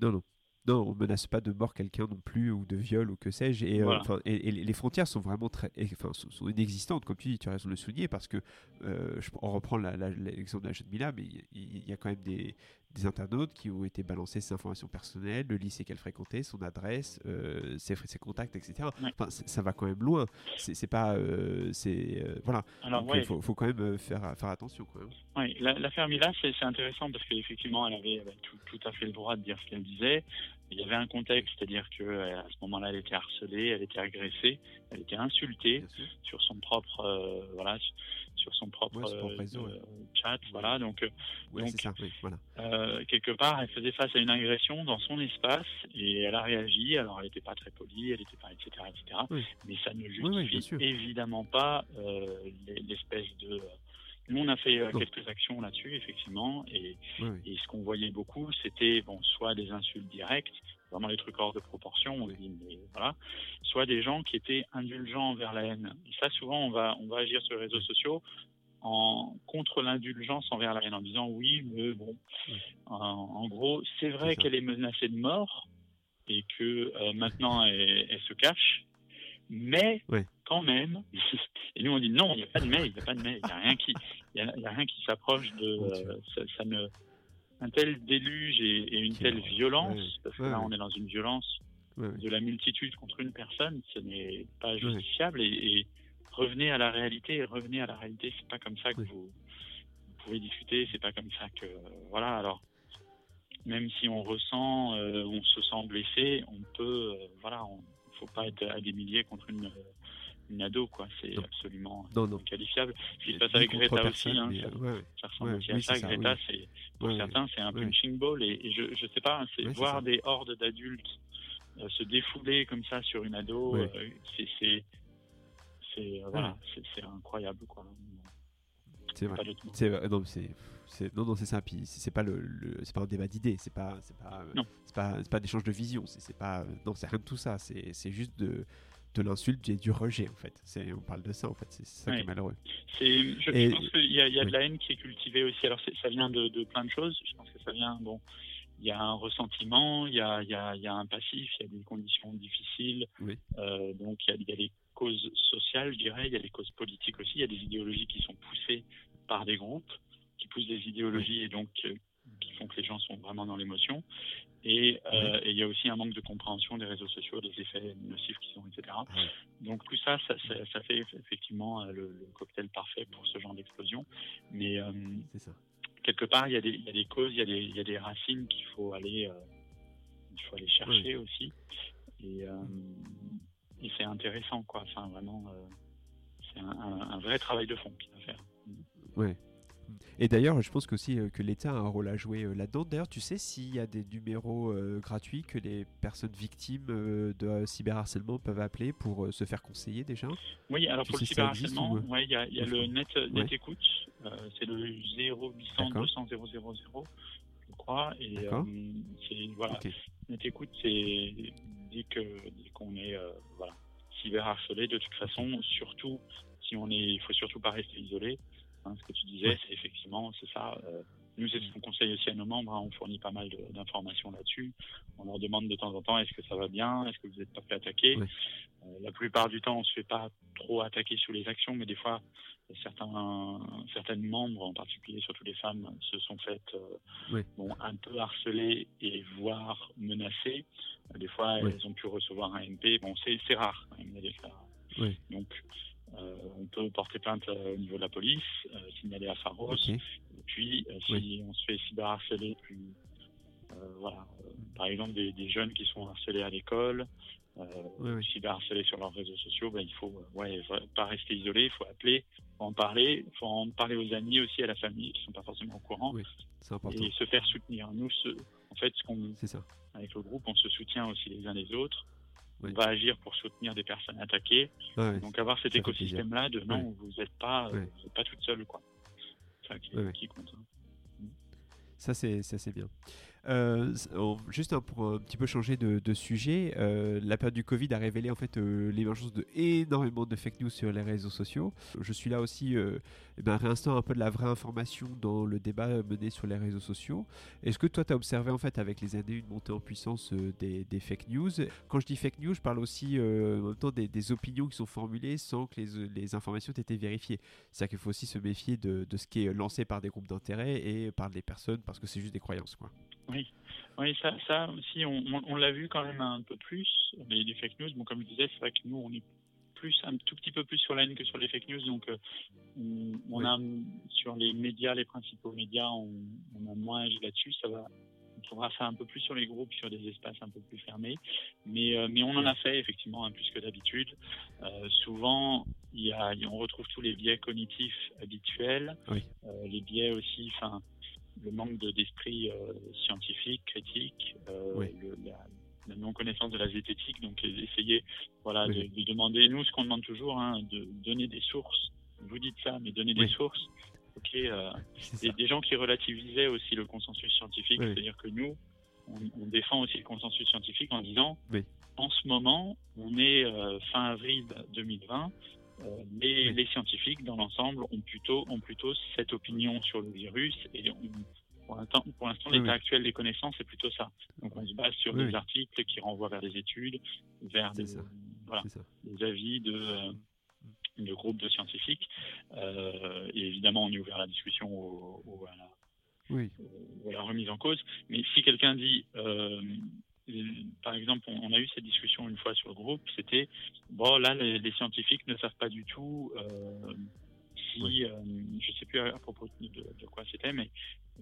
S1: Non, non non, on menace pas de mort quelqu'un non plus ou de viol ou que sais-je. Et, euh, et, les frontières sont vraiment très, enfin, sont, inexistantes, comme tu dis, tu as raison de le souligner, parce que euh, on reprend l'exemple de la jeune Mila, mais il y, a quand même des, des internautes qui ont été balancés ses informations personnelles, le lycée qu'elle fréquentait, son adresse, euh, ses, ses, contacts, etc. Enfin, ça va quand même loin. C'est pas, c'est voilà. il faut, faut, quand même faire faire attention. Même.
S2: Oui, l'affaire Mila, c'est intéressant parce qu'effectivement, elle avait, tout, tout, à fait le droit de dire ce qu'elle disait. Il y avait un contexte, c'est-à-dire que à ce moment-là, elle était harcelée, elle était agressée, elle était insultée sur son propre, voilà, sur son propre, chat, voilà. Donc, donc ça, voilà. Euh, quelque part, elle faisait face à une agression dans son espace et elle a réagi. Alors, elle n'était pas très polie, elle n'était pas, etc., etc. Mais ça ne justifie évidemment pas euh, l'espèce de. Nous, on a fait euh, quelques actions là-dessus, effectivement, et, et ce qu'on voyait beaucoup, c'était bon, soit des insultes directes, vraiment des trucs hors de proportion, on dit, mais voilà, soit des gens qui étaient indulgents envers la haine. Et ça, souvent, on va, on va agir sur les réseaux sociaux en contre l'indulgence envers la haine en disant oui mais bon. En, gros c'est vrai qu'elle est menacée de mort et que euh, maintenant (laughs) elle, se cache mais quand même (laughs) et nous on dit non il n'y a pas de mais il n'y a pas de mais il n'y a rien qui il y a, rien qui s'approche de euh, ça, ne un tel déluge et, une telle violence parce que là on est dans une violence de la multitude contre une personne ce n'est pas justifiable et revenez à la réalité, revenez à la réalité. C'est pas comme ça que vous, pouvez discuter, c'est pas comme ça que voilà. Alors même si on ressent, euh, on se sent blessé, on peut, euh, voilà, on faut pas être à des milliers contre une, une ado, quoi. C'est absolument non, qualifiable. Ce qui se passe avec Greta aussi, hein, ça, ressemble aussi à ça. Greta, c'est pour certains, c'est un punching ball, et, je, je sais pas, c'est voir des hordes d'adultes euh, se défouler comme ça sur une ado, c'est c'est euh, voilà, c'est incroyable quoi.
S1: C'est vrai. C'est non, c'est non non c'est ça. Puis c'est pas le, c'est pas un débat d'idées, c'est pas c'est pas c'est pas c'est pas d'échange de vision. C'est pas non c'est rien de tout ça. C'est c'est juste de de l'insulte et du rejet en fait. C'est on parle de ça en fait. C'est ça qui est malheureux.
S2: C'est je, pense qu'il y a, il y a de la haine qui est cultivée aussi. Alors ça vient de, de plein de choses. Je pense que ça vient bon il y a un ressentiment, il y a, y a, y a un passif, il y a des conditions difficiles. Euh, donc il y, a, il y, a, des causes sociales, je dirais, il y a des causes politiques aussi, il y a des idéologies qui sont poussées par des groupes, qui poussent des idéologies et donc euh, qui font que les gens sont vraiment dans l'émotion. Et, euh, et, il y a aussi un manque de compréhension des réseaux sociaux, des effets nocifs qui sont, etc. Donc tout ça, ça, ça, fait effectivement euh, le, cocktail parfait pour ce genre d'explosion. Mais euh, ça quelque part, il y, a des, il y a des causes, il y a des, il y a des racines qu'il faut aller, euh, il faut aller chercher aussi. Et, et c'est intéressant, quoi. Enfin, vraiment, c'est un, un, vrai travail de fond qu'il faut faire.
S1: Ouais. Et d'ailleurs, je pense aussi que l'État a un rôle à jouer là-dedans. D'ailleurs, tu sais s'il y a des numéros gratuits que les personnes victimes de cyberharcèlement peuvent appeler pour se faire conseiller déjà?
S2: Oui, alors pour le cyberharcèlement, ouais, il y a, y a le net, net écoute, c'est le 0800 200 000 je crois. Et voilà, notre écoute, c'est dès qu'on est voilà cyberharcelé, de toute façon, surtout si on est, il faut surtout pas rester isolé. Hein, ce que tu disais, c'est effectivement, c'est ça. Euh, nous, c'est ce qu'on conseille aussi à nos membres. Hein, on fournit pas mal d'informations là-dessus. On leur demande de temps en temps est-ce que ça va bien, est-ce que vous n'êtes pas fait attaquer? Euh, la plupart du temps, on se fait pas trop attaquer sous les actions, mais des fois, certains, certaines membres, en particulier surtout les femmes, se sont faites euh, bon, un peu harceler et voire menacées. des fois, elles ont pu recevoir un MP. Bon, c'est rare. Cas. Donc, on peut porter plainte euh, au niveau de la police, euh, signaler à Pharos. Et puis, si on se fait cyberharceler, puis voilà, par exemple des, jeunes qui sont harcelés à l'école, euh, cyberharcelés sur leurs réseaux sociaux, ben, il faut ouais, pas rester isolé, il faut appeler, faut en parler, il faut en parler aux amis aussi, à la famille qui sont pas forcément au courant, et se faire soutenir. Nous, en fait, ce qu'on, avec le groupe, on se soutient aussi les uns les autres on va agir pour soutenir des personnes attaquées. Donc avoir cet écosystème-là de non, vous n'êtes pas, euh, pas toute seule, quoi. Ça qui, qui compte. Hein.
S1: Ça c'est bien. Euh, juste pour un petit peu changer de, sujet, euh, la période du Covid a révélé en fait euh, l'émergence de énormément de fake news sur les réseaux sociaux. Je suis là aussi, eh ben, un peu de la vraie information dans le débat mené sur les réseaux sociaux. Est-ce que toi, tu as observé en fait avec les années une montée en puissance des, fake news? Quand je dis fake news, je parle aussi en même temps des, opinions qui sont formulées sans que les, informations aient été vérifiées. C'est-à-dire qu'il faut aussi se méfier de, de, ce qui est lancé par des groupes d'intérêt et par des personnes parce que c'est juste des croyances. Quoi.
S2: Oui, oui ça, ça aussi, on, on, l'a vu quand même un peu plus, les, fake news. Bon, comme je disais, c'est vrai que nous, on est plus, un tout petit peu plus sur la haine que sur les fake news. Donc, euh, on, a sur les médias, les principaux médias, on, a moins agi là-dessus. Ça va, on trouvera ça un peu plus sur les groupes, sur des espaces un peu plus fermés. Mais, euh, mais on en a fait effectivement un plus que d'habitude. Euh, souvent, y a, on retrouve tous les biais cognitifs habituels, les biais aussi, enfin le manque d'esprit euh, scientifique, critique, euh, la, non-connaissance de la zététique, donc essayer voilà, de, demander, nous ce qu'on demande toujours, hein, de donner des sources, vous dites ça, mais donner des sources, ok, euh, des, gens qui relativisaient aussi le consensus scientifique, c'est-à-dire que nous, on, défend aussi le consensus scientifique en disant, en ce moment, on est fin avril 2020, euh, les, les, scientifiques, dans l'ensemble, ont plutôt, ont plutôt cette opinion sur le virus et pour l'instant, pour l'instant, l'état actuel des connaissances, c'est plutôt ça. Donc, on se base sur des articles qui renvoient vers des études, vers des, voilà, des avis de, euh, de groupes de scientifiques. Euh, et évidemment, on est ouvert à la discussion ou, à, la, oui. à, la, remise en cause. Mais si quelqu'un dit, euh, par exemple, on, a eu cette discussion une fois sur le groupe, c'était bon là les, scientifiques ne savent pas du tout euh, si, euh, je sais plus à, propos de, quoi c'était, mais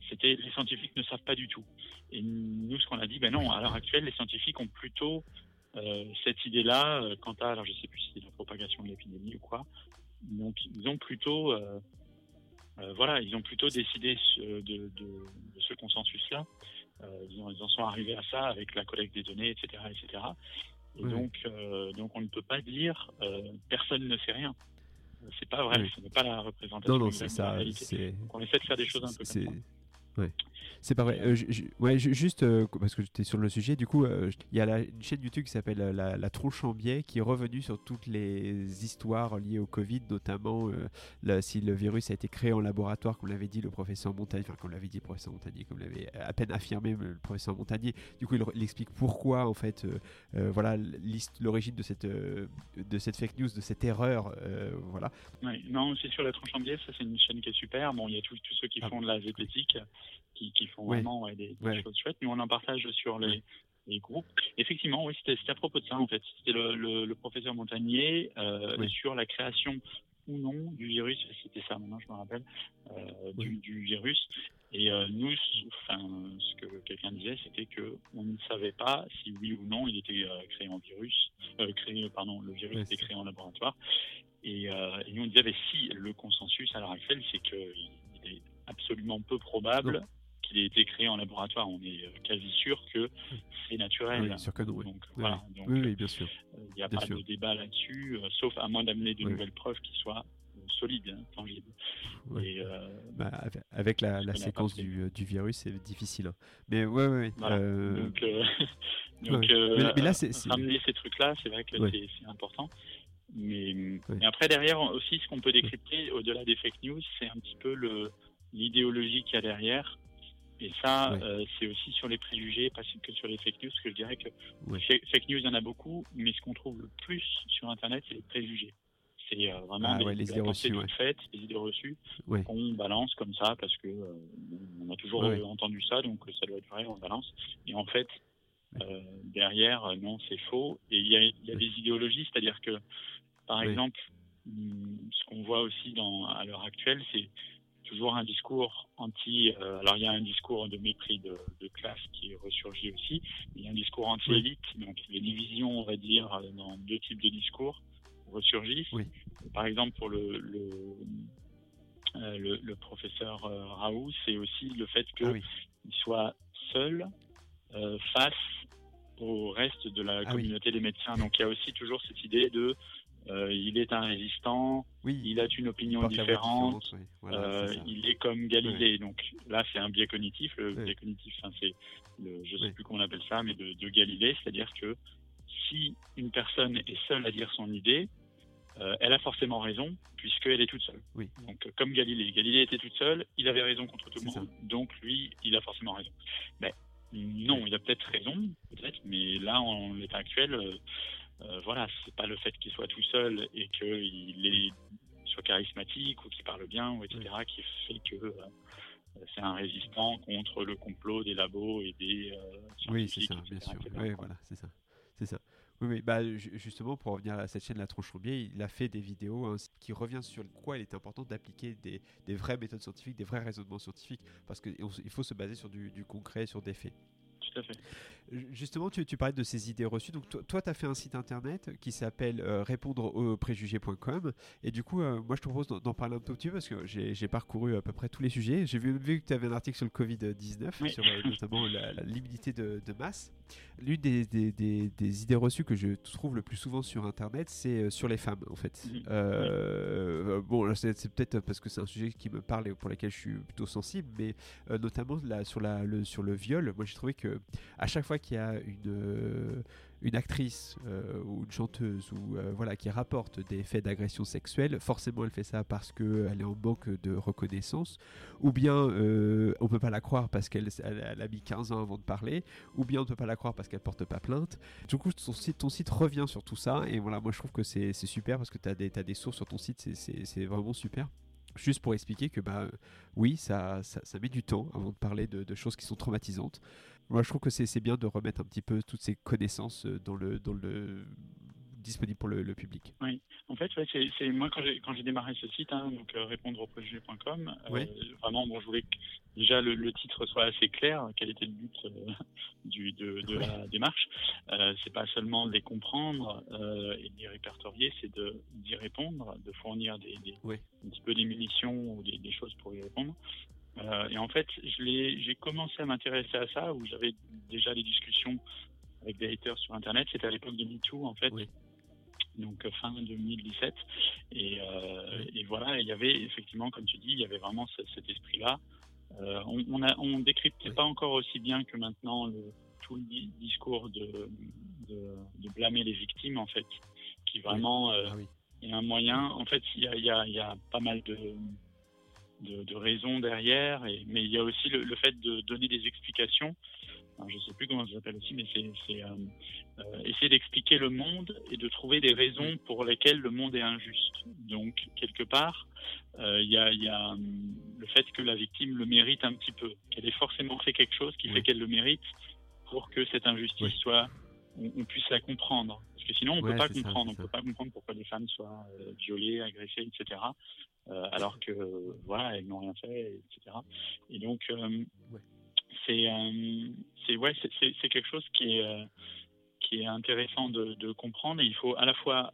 S2: c'était les scientifiques ne savent pas du tout. Et nous, ce qu'on a dit, ben non, à l'heure actuelle, les scientifiques ont plutôt euh, cette idée-là quant à, alors je sais plus si c'est la propagation de l'épidémie ou quoi. Donc ils ont plutôt voilà, ils ont plutôt décidé de, de, de ce consensus-là ils, en sont arrivés à ça avec la collecte des données, etc., etc. Et donc, euh, donc on ne peut pas dire euh, personne ne sait rien. C'est pas vrai, ce n'est pas la représentation non, non, réalité. Donc on essaie de faire des choses un peu comme ça.
S1: C'est pas vrai. Euh, ouais, juste euh, parce que j'étais sur le sujet, du coup, euh, il y a une chaîne YouTube qui s'appelle la, la, Tronche en biais qui est revenue sur toutes les histoires liées au Covid, notamment si le virus a été créé en laboratoire, comme l'avait dit le professeur Montagnier, enfin, comme l'avait dit le professeur Montagnier, comme l'avait à peine affirmé le professeur Montagnier. Du coup, il, explique pourquoi, en fait, voilà, l'origine de cette, de cette fake news, de cette erreur, voilà.
S2: Ouais, non, c'est sur la Tronche en biais, ça c'est une chaîne qui est super. Bon, il y a tous ceux qui ah font de la zététique qui, font vraiment des, choses chouettes. Nous, on en partage sur les, groupes. Effectivement, oui, c'était à propos de ça, en fait. C'était le, professeur Montagnier euh, sur la création ou non du virus, c'était ça maintenant je me rappelle, euh, du, virus. Et euh, nous, enfin, ce que quelqu'un disait, c'était que on ne savait pas si oui ou non il était créé en virus, créé, pardon, le virus était créé en laboratoire. Et, et, nous on disait, si le consensus à l'heure actuelle, c'est qu'il est absolument peu probable qu'il ait été créé en laboratoire. On est euh, quasi sûr que c'est naturel.
S1: Oui, sûr que Donc,
S2: voilà.
S1: oui, bien sûr.
S2: Il n'y a pas de débat là-dessus, euh, sauf à moins d'amener de nouvelles preuves qui soient solide, hein, tangible.
S1: Et, bah, avec la, séquence du, du, virus, c'est difficile. Hein. Mais ouais, ouais.
S2: Donc, (laughs) donc mais, là, c'est, ramener ces trucs-là, c'est vrai que c'est important. Mais, après, derrière aussi, ce qu'on peut décrypter, au-delà des fake news, c'est un petit peu le, l'idéologie qu'il y a derrière. Et ça, euh, c'est aussi sur les préjugés, pas que sur les fake news, parce que je dirais que fake news, il y en a beaucoup, mais ce qu'on trouve le plus sur Internet, c'est les préjugés. C'est euh, vraiment ah les idées reçues, faites, les idées reçues qu'on balance comme ça, parce que euh, on a toujours entendu ça, donc ça doit être vrai, on balance. Et en fait, derrière, non, c'est faux. Et il y a, y a des idéologies, c'est-à-dire que, par exemple, hum, ce qu'on voit aussi dans, à l'heure actuelle, c'est toujours un discours anti. Euh, alors il y a un discours de mépris de, classe qui ressurgit aussi. Il y a un discours anti-élite, donc les divisions, on va dire, dans deux types de discours ressurgissent. Par exemple, pour le, le, euh, professeur euh, Raoult, c'est aussi le fait qu'il ah soit seul face au reste de la ah communauté des médecins. Donc il y a aussi toujours cette idée de euh, il est un résistant, oui, il a une opinion différente, euh, il est comme Galilée. Donc là, c'est un biais cognitif. Le biais cognitif, c'est, je ne sais plus comment on appelle ça, mais de, Galilée, c'est-à-dire que si une personne est seule à dire son idée, euh, elle a forcément raison puisqu'elle est toute seule. Donc comme Galilée, Galilée était toute seule, il avait raison contre tout le monde, donc lui, il a forcément raison. Mais non, il a peut-être raison, peut-être, mais là, en l'état actuel, euh, voilà, c'est pas le fait qu'il soit tout seul et qu'il soit charismatique ou qu'il parle bien ou etc. qui fait que euh, c'est un résistant contre le complot des labos et des euh,
S1: oui c'est ça bien sûr oui voilà c'est ça c'est ça oui, oui. Bah, justement, pour revenir à cette chaîne La Tronche Biais, il a fait des vidéos hein, qui reviennent sur quoi il est important d'appliquer des, des, vraies méthodes scientifiques, des vrais raisonnements scientifiques, parce qu'il faut se baser sur du, du concret, sur des faits. Justement, tu, tu, parlais de ces idées reçues. Donc, toi, tu as fait un site internet qui s'appelle euh, répondre aux préjugés.com. Et du coup, euh, moi, je te propose d'en parler un tout petit peu parce que j'ai parcouru à peu près tous les sujets. J'ai vu, vu, que tu avais un article sur le Covid-19, sur euh, notamment la, l'immunité de, de, masse. L'une des, des, des, idées reçues que je trouve le plus souvent sur internet, c'est sur les femmes, en fait. Mm-hmm. bon, c'est peut-être parce que c'est un sujet qui me parle et pour lequel je suis plutôt sensible, mais notamment là, sur, la, le, sur le viol, moi, j'ai trouvé que à chaque fois qu'il y a une, euh, actrice euh, ou une chanteuse ou euh, voilà qui rapporte des faits d'agression sexuelle, forcément elle fait ça parce qu'elle est en manque de reconnaissance, ou bien on peut pas la croire parce qu'elle a mis 15 ans avant de parler, ou bien on peut pas la croire parce qu'elle porte pas plainte. Du coup, ton site, ton site revient sur tout ça, et voilà, moi je trouve que c'est super parce que tu as, as, des sources sur ton site, c'est vraiment super. Juste pour expliquer que bah oui, ça, ça, met du temps avant de parler de choses qui sont traumatisantes. Moi, je trouve que c'est bien de remettre un petit peu toutes ces connaissances euh, dans le, dans le disponible pour le, public.
S2: Oui, en fait, c'est moi quand j'ai quand j'ai démarré ce site, hein, donc euh, répondre au euh, vraiment, bon, je voulais que déjà le, titre soit assez clair, quel était le but (laughs) du, de, de la démarche. c'est pas seulement de les comprendre et de les répertorier, c'est d'y répondre, de fournir des, des un petit peu des munitions ou des, des choses pour y répondre. Euh, et en fait, j'ai commencé à m'intéresser à ça, où j'avais déjà des discussions avec des haters sur Internet. C'était à l'époque de MeToo, en fait. Donc euh, fin 2017. Et, euh, et voilà, il y avait effectivement, comme tu dis, il y avait vraiment cet esprit-là. Euh, on, on, a, on décryptait pas encore aussi bien que maintenant le, tout le discours de, de, de, blâmer les victimes, en fait, qui vraiment euh, ah est un moyen. En fait, il y a, il y a, il y a pas mal de de, de raisons derrière, et, mais il y a aussi le, fait de donner des explications. je ne sais plus comment ça s'appelle aussi, mais c'est euh, euh, essayer d'expliquer le monde et de trouver des raisons pour lesquelles le monde est injuste. Donc, quelque part, euh, il y, a, y, a, le fait que la victime le mérite un petit peu, qu'elle ait forcément fait quelque chose qui fait qu'elle le mérite pour que cette injustice soit, on, puisse la comprendre. Parce que sinon, on ne peut pas comprendre. on peut pas comprendre pourquoi les femmes soient violées, agressées, etc. Euh, alors que voilà, elles n'ont rien fait, etc. Et donc euh, c'est euh, c'est ouais, c'est quelque chose qui est qui est intéressant de, de, comprendre. Et il faut à la fois,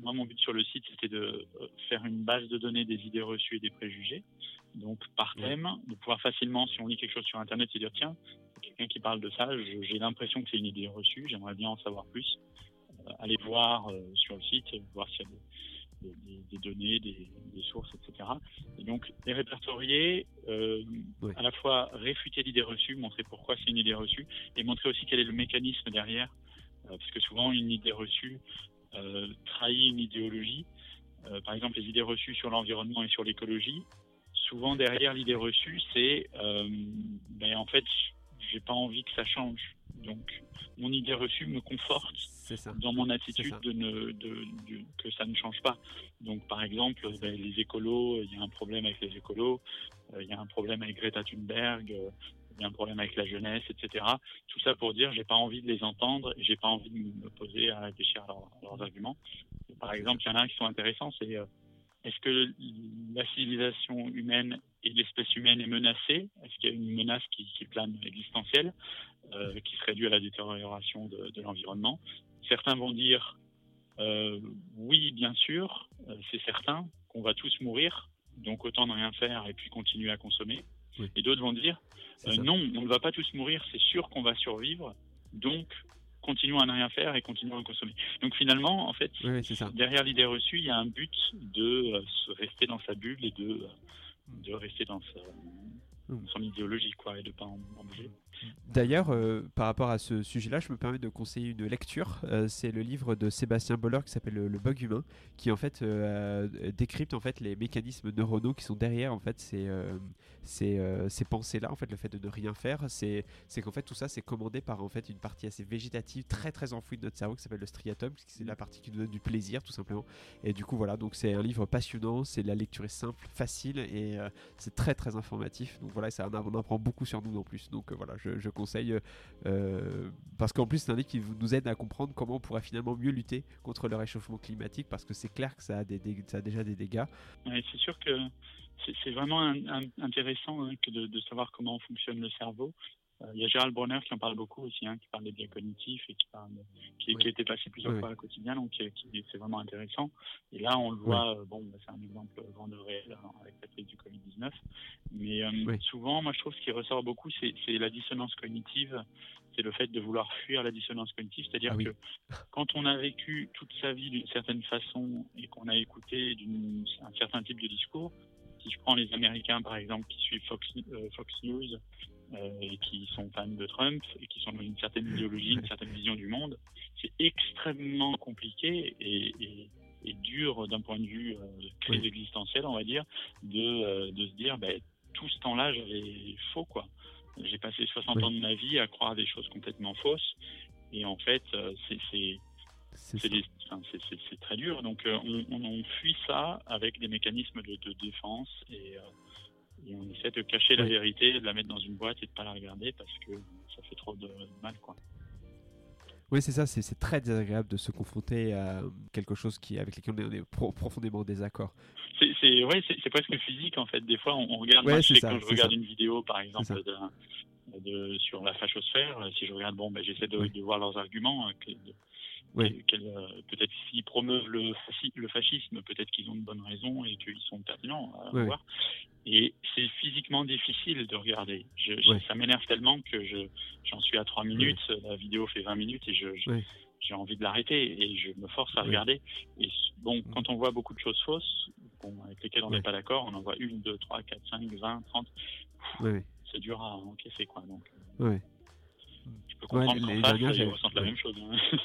S2: moi mon but sur le site c'était de faire une base de données des idées reçues et des préjugés. Donc par thème, de pouvoir facilement, si on lit quelque chose sur Internet, se dire tiens, quelqu'un qui parle de ça, j'ai l'impression que c'est une idée reçue, j'aimerais bien en savoir plus. aller voir sur le site, voir s'il y a des, des, données, des, sources, etc. Et donc, les répertorier, euh, à la fois réfuter l'idée reçue, montrer pourquoi c'est une idée reçue, et montrer aussi quel est le mécanisme derrière, euh, parce que souvent, une idée reçue euh, trahit une idéologie. par exemple, les idées reçues sur l'environnement et sur l'écologie, souvent derrière l'idée reçue, c'est, ben, en fait, j'ai pas envie que ça change. Donc, mon idée reçue me conforte dans mon attitude de ne, de, que ça ne change pas. Donc, par exemple, ben, les écolos, il y a un problème avec les écolos, euh, il y a un problème avec Greta Thunberg, euh, il y a un problème avec la jeunesse, etc. Tout ça pour dire, j'ai pas envie de les entendre, j'ai pas envie de me poser à réfléchir à, leurs arguments. par exemple, il y en a qui sont intéressants, c'est euh, est-ce que la civilisation humaine et l'espèce humaine est menacée? Est-ce qu'il y a une menace qui, qui plane existentielle euh, qui serait due à la détérioration de, de l'environnement? Certains vont dire euh, oui, bien sûr, euh, c'est certain qu'on va tous mourir, donc autant ne rien faire et puis continuer à consommer. Et d'autres vont dire euh, non, on ne va pas tous mourir, c'est sûr qu'on va survivre, donc continuons à ne rien faire et continuons à consommer. Donc finalement, en fait, derrière l'idée reçue, il y a un but de euh, rester dans sa bulle et de, de rester dans hmm. Son idéologie, quoi, et de pas en, bouger.
S1: D'ailleurs, euh, par rapport à ce sujet-là, je me permets de conseiller une lecture. Euh, c'est le livre de Sébastien Boller qui s'appelle le, Bug humain, qui en fait décrypte en fait les mécanismes neuronaux qui sont derrière en fait ces, ces, ces pensées-là. En fait, le fait de ne rien faire, c'est qu'en fait tout ça c'est commandé par en fait une partie assez végétative, très très enfouie de notre cerveau qui s'appelle le striatum, c'est la partie qui nous donne du plaisir tout simplement. Et du coup voilà, donc c'est un livre passionnant, c'est la lecture est simple, facile et c'est très très informatif. Donc voilà, ça on apprend beaucoup sur nous en plus. Donc voilà, je, conseille euh, parce qu'en plus c'est un livre qui nous aide à comprendre comment on pourrait finalement mieux lutter contre le réchauffement climatique parce que c'est clair que ça a, déjà des dégâts.
S2: c'est sûr que c'est vraiment intéressant hein, de, savoir comment fonctionne le cerveau. Euh, il y a Gérald Bronner qui en parle beaucoup aussi, hein, qui parle des biais cognitifs et qui, parle, qui, qui était passé plusieurs fois au quotidien, donc qui, c'est vraiment intéressant. Et là, on le voit, euh, bon, bah, c'est un exemple grand de réel hein, avec la crise du Covid-19. Mais euh, souvent, moi, je trouve ce qui ressort beaucoup, c'est la dissonance cognitive. C'est le fait de vouloir fuir la dissonance cognitive, c'est-à-dire ah que quand on a vécu toute sa vie d'une certaine façon et qu'on a écouté un certain type de discours, si je prends les Américains par exemple qui suivent Fox, Fox News, euh, et qui sont fans de Trump et qui sont dans une certaine idéologie, une certaine vision du monde, c'est extrêmement compliqué et, dur d'un point de vue euh, crise existentielle, on va dire, de, euh, de se dire ben, tout ce temps-là, j'avais faux, quoi. J'ai passé 60 ans de ma vie à croire des choses complètement fausses. Et en fait, c'est c'est très dur. Donc, on, on, fuit ça avec des mécanismes de, de défense et on essaie de cacher la vérité, de la mettre dans une boîte et de pas la regarder parce que ça fait trop de mal, quoi.
S1: Oui, c'est ça, c'est très désagréable de se confronter à quelque chose qui, avec lequel on est profondément en désaccord.
S2: C'est ouais, c'est presque physique en fait. Des fois, on, regarde, moi, je quand je regarde une vidéo par exemple de, sur la fachosphère, si je regarde, bon, ben, j'essaie de, voir leurs arguments, euh, euh, peut-être s'ils promeuvent le, le fascisme, peut-être qu'ils ont de bonnes raisons et qu'ils sont pertinents à voir. Et c'est physiquement difficile de regarder. Je, ça m'énerve tellement que je, j'en suis à 3 minutes, la vidéo fait 20 minutes et je, j'ai envie de l'arrêter et je me force à regarder. Et bon, mm. quand on voit beaucoup de choses fausses, bon, avec lesquelles on n'est pas d'accord, on en voit une, deux, trois, quatre, cinq, vingt, trente. C'est dur à encaisser, quoi. Donc,
S1: ouais.
S2: Je peux comprendre ouais, qu'en face, ils ressentent la même chose. Hein.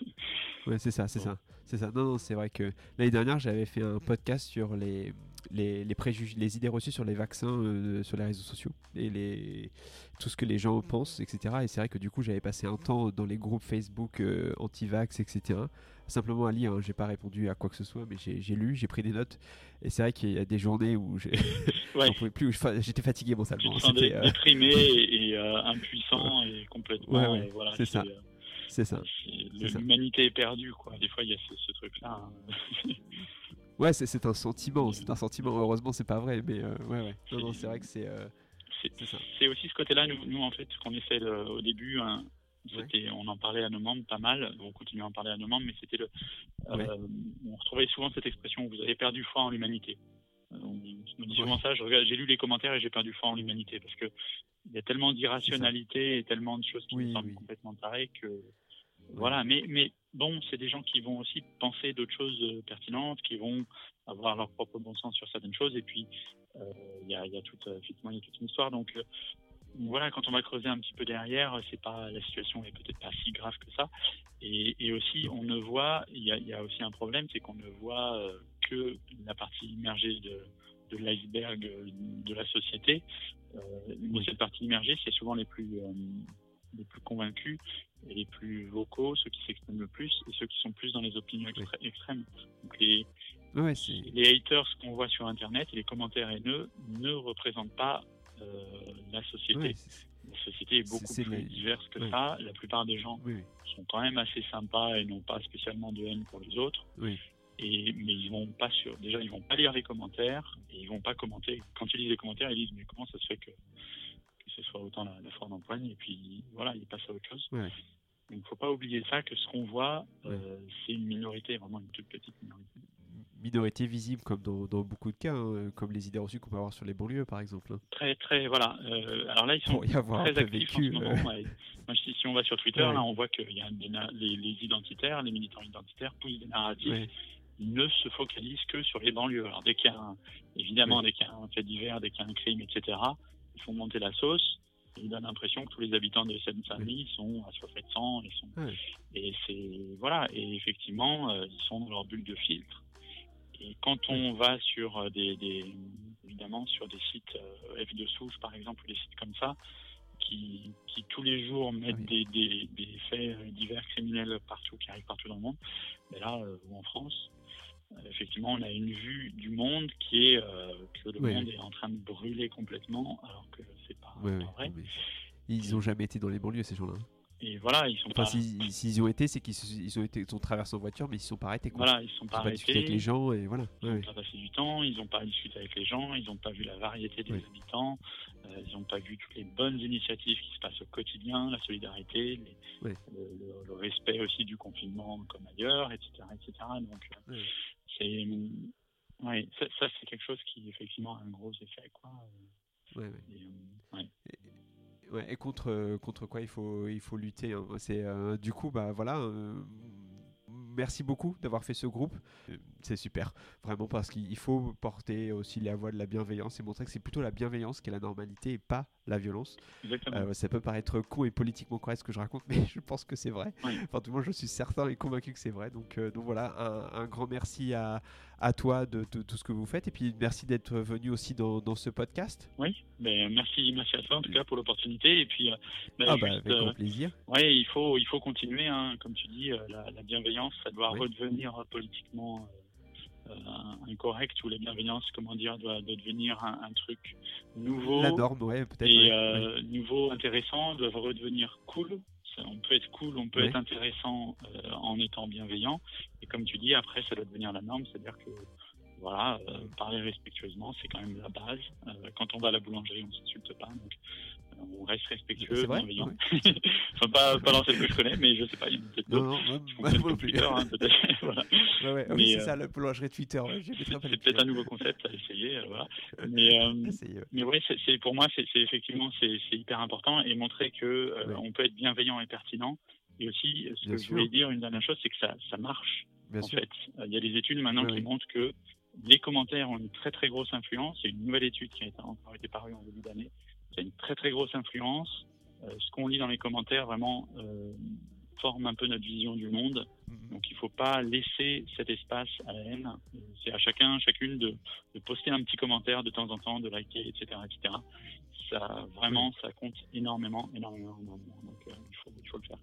S2: (laughs)
S1: ouais, c'est ça, c'est ça. C'est ça. Non, non, c'est vrai que l'année dernière, j'avais fait un podcast sur les, les, les, préjugés, les idées reçues sur les vaccins euh, sur les réseaux sociaux et les, tout ce que les gens pensent, etc. Et c'est vrai que du coup, j'avais passé un temps dans les groupes Facebook euh, anti-vax, etc. Simplement à lire, hein, j'ai pas répondu à quoi que ce soit, mais j'ai lu, j'ai pris des notes. Et c'est vrai qu'il y a des journées où (laughs) j'en pouvais plus, j'étais fatigué mentalement.
S2: J'étais euh... déprimé (laughs) et, euh, impuissant et complètement.
S1: Ouais,
S2: voilà,
S1: c'est ça. C'est ça.
S2: L'humanité est perdue, quoi. Des fois, il y a ce, ce truc-là. Hein. (laughs)
S1: Ouais, c'est un sentiment, c'est un sentiment. Heureusement, c'est pas vrai, mais euh, ouais, ouais. Non, non, c'est vrai que c'est.
S2: Euh, c'est aussi ce côté-là, nous, nous, en fait, qu'on essaie au début. Hein, on en parlait à nos membres pas mal, on continue à en parler à nos membres, mais c'était le. Euh, on retrouvait souvent cette expression vous avez perdu foi en l'humanité. On nous dit souvent ça, j'ai lu les commentaires et j'ai perdu foi en l'humanité parce que il y a tellement d'irrationalité et tellement de choses qui me semblent complètement tarées que voilà, mais, mais bon, c'est des gens qui vont aussi penser d'autres choses euh, pertinentes, qui vont avoir leur propre bon sens sur certaines choses. Et puis, il y a, y, a toute, effectivement, il y a toute une histoire. Donc, voilà, quand on va creuser un petit peu derrière, c'est pas la situation est peut-être pas si grave que ça. Et, et aussi, on ne voit, il y a, y a, aussi un problème, c'est qu'on ne voit euh, que la partie immergée de, de l'iceberg euh, de la société. Euh, mais cette partie immergée, c'est souvent les plus euh, les plus convaincus et les plus vocaux, ceux qui s'expriment le plus et ceux qui sont plus dans les opinions extrêmes. Donc les, ouais, les haters qu'on voit sur Internet et les commentaires haineux ne représentent pas euh, la société. la société est beaucoup plus diverse que ça. La plupart des gens sont quand même assez sympas et n'ont pas spécialement de haine pour les autres. Et, mais ils vont pas sur, déjà ils vont pas lire les commentaires et ils vont pas commenter. Quand ils lisent les commentaires, ils disent mais comment ça se fait que, que ce soit autant la, la foi d'empoigne et puis voilà, ils passent à autre chose. Donc il faut pas oublier ça que ce qu'on voit, euh, c'est une minorité, vraiment une toute petite minorité
S1: minorité visible comme dans, beaucoup de cas, hein, comme les idées reçues qu'on peut avoir sur les banlieues par exemple.
S2: Très très voilà. Euh, alors là ils sont très actifs en ce moment. si, on va sur Twitter, là on voit qu'il y a les, les, identitaires, les militants identitaires poussent des narratifs. Ils ne se focalisent que sur les banlieues. Alors dès qu'il y a un, évidemment dès qu'il y a un fait divers, dès qu'il y a un crime, etc. Ils font monter la sauce. Ils donnent l'impression que tous les habitants de famille sont assoiffés de sang et, sont, et c'est voilà et effectivement euh, ils sont dans leur bulle de filtre et quand on va sur euh, des, des, évidemment sur des sites euh, F de souche par exemple, ou des sites comme ça, qui, qui tous les jours mettent des, des, des, faits divers criminels partout, qui arrivent partout dans le monde, mais là euh, ou en France, effectivement, on a une vue du monde qui est que le monde est en train de brûler complètement, alors que c'est pas, pas vrai.
S1: Ils n'ont jamais été dans les banlieues ces gens-là.
S2: Et voilà, ils sont
S1: enfin, S'ils ont été, c'est qu'ils ont été, ils ont traversé en voiture, mais ils ne sont pas arrêtés. Quoi.
S2: Voilà, ils sont pas arrêtés.
S1: avec les gens et voilà.
S2: Ils n'ont pas passé du temps, ils n'ont pas discuté avec les gens, ils n'ont pas vu la variété des habitants, euh, ils n'ont pas vu toutes les bonnes initiatives qui se passent au quotidien, la solidarité, le, respect aussi du confinement comme ailleurs, etc., etc. Donc, euh, c'est, ouais, ça, ça c'est quelque chose qui effectivement a un gros effet, quoi.
S1: Et, euh, et contre, euh, contre quoi il faut, il faut lutter. Hein. C'est euh, du coup, bah voilà. Euh, merci beaucoup d'avoir fait ce groupe. C'est super, vraiment, parce qu'il faut porter aussi la voix de la bienveillance et montrer que c'est plutôt la bienveillance qui est la normalité et pas la violence. ça peut paraître con et politiquement correct ce que je raconte, (laughs) mais je pense que c'est vrai. Enfin, tout le monde, je suis certain et convaincu que c'est vrai. Donc, donc voilà, un, un, grand merci à, à toi de, tout ce que vous faites et puis merci d'être venu aussi dans, dans, ce podcast.
S2: Oui, ben, merci, merci à toi en tout cas pour l'opportunité et puis euh,
S1: ben, ah, bah, avec grand euh, plaisir.
S2: Ouais, il faut il faut continuer hein, comme tu dis euh, la, bienveillance ça doit redevenir politiquement incorrect ou la bienveillance comment dire doit, devenir un, truc nouveau.
S1: La norme, ouais, peut-être.
S2: Et nouveau, intéressant, doit redevenir cool on peut être cool, on peut être intéressant euh, en étant bienveillant. Et comme tu dis, après, ça doit devenir la norme, c'est-à-dire que voilà, euh, parler respectueusement, c'est quand même la base. Euh, quand on va à la boulangerie, on s'insulte pas, donc on reste respectueux, bienveillant. (laughs) enfin, pas, pas dans celle que je connais, mais je sais pas, il y a peut-être
S1: d'autres. Non, non, moi, moi Twitter, hein, peut-être. (laughs) (laughs) voilà. ouais, ouais. oui, c'est ça, la boulangerie Twitter.
S2: c'est peut-être un nouveau concept à essayer, voilà. Mais, euh, mais ouais, c'est, pour moi, c'est, effectivement, c'est, hyper important et montrer que on peut être bienveillant et pertinent. Et aussi, ce que je voulais dire, une dernière chose, c'est que ça, ça marche. Bien en sûr. fait, il y a des études maintenant qui montrent que les commentaires ont une très très grosse influence. Il y a une nouvelle étude qui a été, encore été parue en début d'année, qui a une très très grosse influence. Euh, ce qu'on lit dans les commentaires vraiment euh, forme un peu notre vision du monde. Mhm. Donc il ne faut pas laisser cet espace à la haine. C'est à chacun, chacune de, de, poster un petit commentaire de temps en temps, de liker, etc., etc. Ça vraiment, ça compte énormément, énormément, énormément. Donc euh, il, faut, il faut le faire.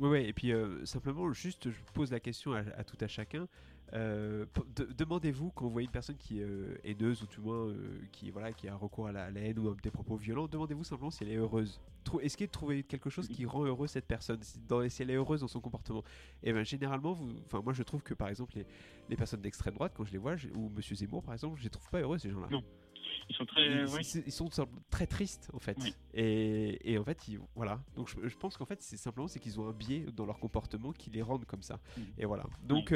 S1: Oui, ouais, et puis simplement, juste, je pose la question à, tout à chacun. Euh, demandez-vous quand vous voyez une personne qui est euh, haineuse ou tout moins euh, qui voilà qui a recours à la, haine ou à des propos violents, demandez-vous simplement si elle est heureuse. Y a trouver quelque chose qui rend heureuse cette personne, si, elle est heureuse dans son comportement Et eh bien généralement, moi je trouve que par exemple les, personnes d'extrême droite quand je les vois, ou Monsieur Zemmour par exemple, je les trouve pas heureux ces gens-là.
S2: Non. Ils sont très,
S1: ils, sont très tristes en fait. Et, en fait, voilà. Donc je, pense qu'en fait c'est simplement c'est qu'ils ont un biais dans leur comportement qui les rendent comme ça. Et voilà. Donc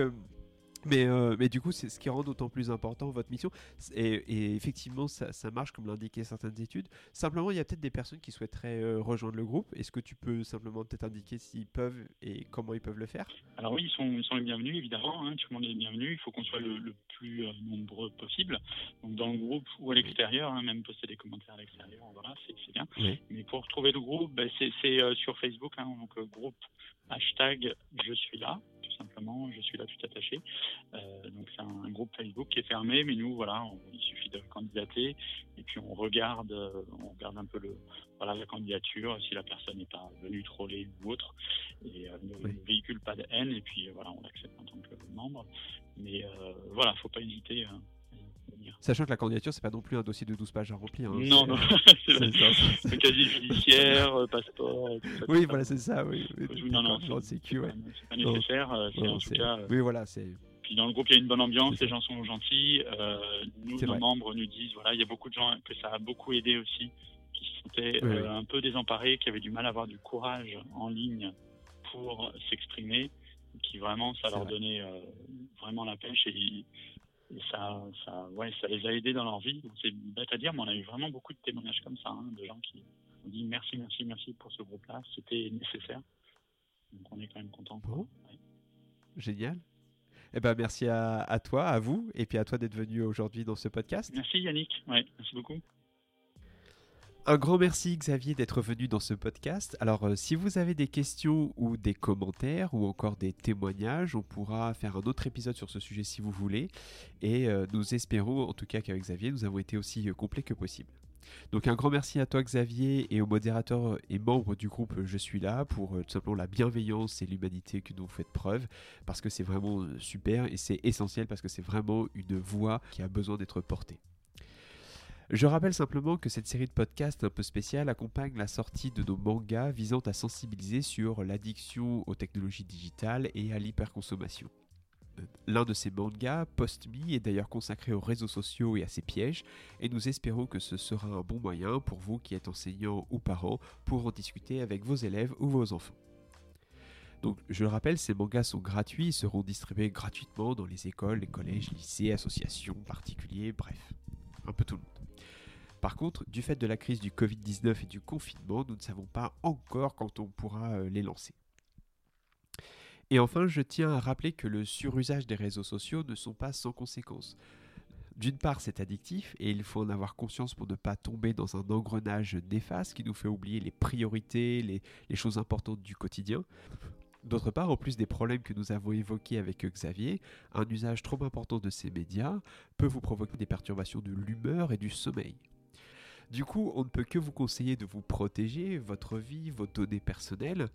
S1: Mais, euh, mais du coup, c'est ce qui rend d'autant plus important votre mission. Et, effectivement, ça, ça, marche comme l'indiquaient certaines études. Simplement, il y a peut-être des personnes qui souhaiteraient euh, rejoindre le groupe. Est-ce que tu peux simplement peut-être indiquer s'ils peuvent et comment ils peuvent le faire?
S2: Alors oui, ils sont, ils sont les bienvenus, évidemment. Hein, tout le monde est bienvenu. Il faut qu'on soit le, plus euh, nombreux possible. Donc dans le groupe ou à l'extérieur, hein, même poster des commentaires à l'extérieur, voilà, c'est bien. Mais pour trouver le groupe, ben, c'est sur Facebook, hein, donc groupe hashtag je suis là simplement, je suis là tout attaché. Euh, donc c'est un, groupe Facebook qui est fermé, mais nous, voilà, il suffit de candidater et puis on regarde, euh, on regarde un peu le, voilà, la candidature, si la personne n'est pas venue troller ou autre, et euh, ne véhicule pas de haine, et puis voilà, on l'accepte en tant que membre. Mais voilà, faut pas hésiter. Hein.
S1: Sachant que la candidature, c'est pas non plus un dossier de 12 pages à remplir. Hein,
S2: non, non, (laughs) (laughs) c'est casier judiciaire, euh, passeport. Tout ça,
S1: oui, voilà, c'est ça. Oui.
S2: Non, non, c'est pas nécessaire. Euh, c'est en tout cas. Euh,
S1: oui, voilà, c'est.
S2: Puis dans le groupe, il y a une bonne ambiance, les gens sont gentils. nous, nos membres nous disent, voilà, il y a beaucoup de gens que ça a beaucoup aidé aussi, qui se sentaient un peu désemparés, qui avaient du mal à avoir du courage en ligne pour s'exprimer, qui vraiment, ça leur donnait vraiment la pêche et et ça, ça, ouais, ça les a aidés dans leur vie. C'est bête à dire, mais on a eu vraiment beaucoup de témoignages comme ça, hein, de gens qui ont dit merci, merci, merci pour ce groupe-là. C'était nécessaire. Donc on est quand même content.
S1: Génial. Eh ben, merci à, à, toi, à vous, et puis à toi d'être venu aujourd'hui dans ce podcast.
S2: Merci Yannick. Ouais, merci beaucoup.
S1: Un grand merci Xavier d'être venu dans ce podcast. Alors euh, si vous avez des questions ou des commentaires ou encore des témoignages, on pourra faire un autre épisode sur ce sujet si vous voulez. Et euh, nous espérons en tout cas qu'avec Xavier, nous avons été aussi euh, complets que possible. Donc un grand merci à toi Xavier et aux modérateurs et membres du groupe Je suis là pour tout simplement la bienveillance et l'humanité que nous faites preuve parce que c'est vraiment super et c'est essentiel parce que c'est vraiment une voix qui a besoin d'être portée. Je rappelle simplement que cette série de podcasts un peu spéciale accompagne la sortie de nos mangas visant à sensibiliser sur l'addiction aux technologies digitales et à l'hyperconsommation. Euh, l'un de ces mangas, Post-Me, est d'ailleurs consacré aux réseaux sociaux et à ses pièges, et nous espérons que ce sera un bon moyen pour vous qui êtes enseignants ou parents pour en discuter avec vos élèves ou vos enfants. Donc, je le rappelle, ces mangas sont gratuits et seront distribués gratuitement dans les écoles, les collèges, lycées, associations, particuliers, bref, un peu tout le monde. Par contre, du fait de la crise du Covid-19 et du confinement, nous ne savons pas encore quand on pourra euh, les lancer. Et enfin, je tiens à rappeler que le surusage des réseaux sociaux ne sont pas sans conséquences. D'une part, c'est addictif et il faut en avoir conscience pour ne pas tomber dans un engrenage néfaste qui nous fait oublier les priorités, les, les choses importantes du quotidien. D'autre part, en plus des problèmes que nous avons évoqués avec Xavier, un usage trop important de ces médias peut vous provoquer des perturbations de l'humeur et du sommeil. Du coup, on ne peut que vous conseiller de vous protéger, votre vie, vos données personnelles,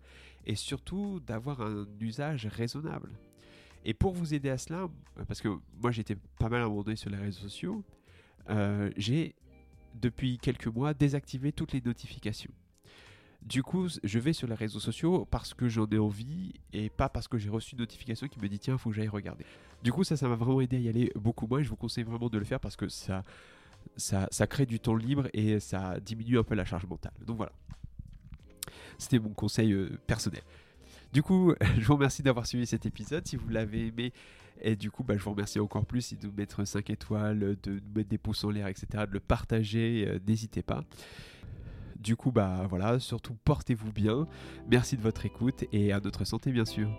S1: et surtout d'avoir un usage raisonnable. Et pour vous aider à cela, parce que moi j'étais pas mal abandonné sur les réseaux sociaux, euh, j'ai depuis quelques mois désactivé toutes les notifications. Du coup, je vais sur les réseaux sociaux parce que j'en ai envie et pas parce que j'ai reçu une notification qui me dit tiens, faut que j'aille regarder. Du coup, ça, ça m'a vraiment aidé à y aller beaucoup moins et je vous conseille vraiment de le faire parce que ça, ça, crée du temps libre et ça diminue un peu la charge mentale. Donc voilà. C'était mon conseil euh, personnel. Du coup, (laughs) je vous remercie d'avoir suivi cet épisode. Si vous l'avez aimé, et du coup, bah, je vous remercie encore plus de mettre 5 étoiles, de mettre des pouces en l'air, etc., de le partager. Euh, n'hésitez pas. Du coup, bah voilà, surtout portez-vous bien. Merci de votre écoute et à notre santé, bien sûr.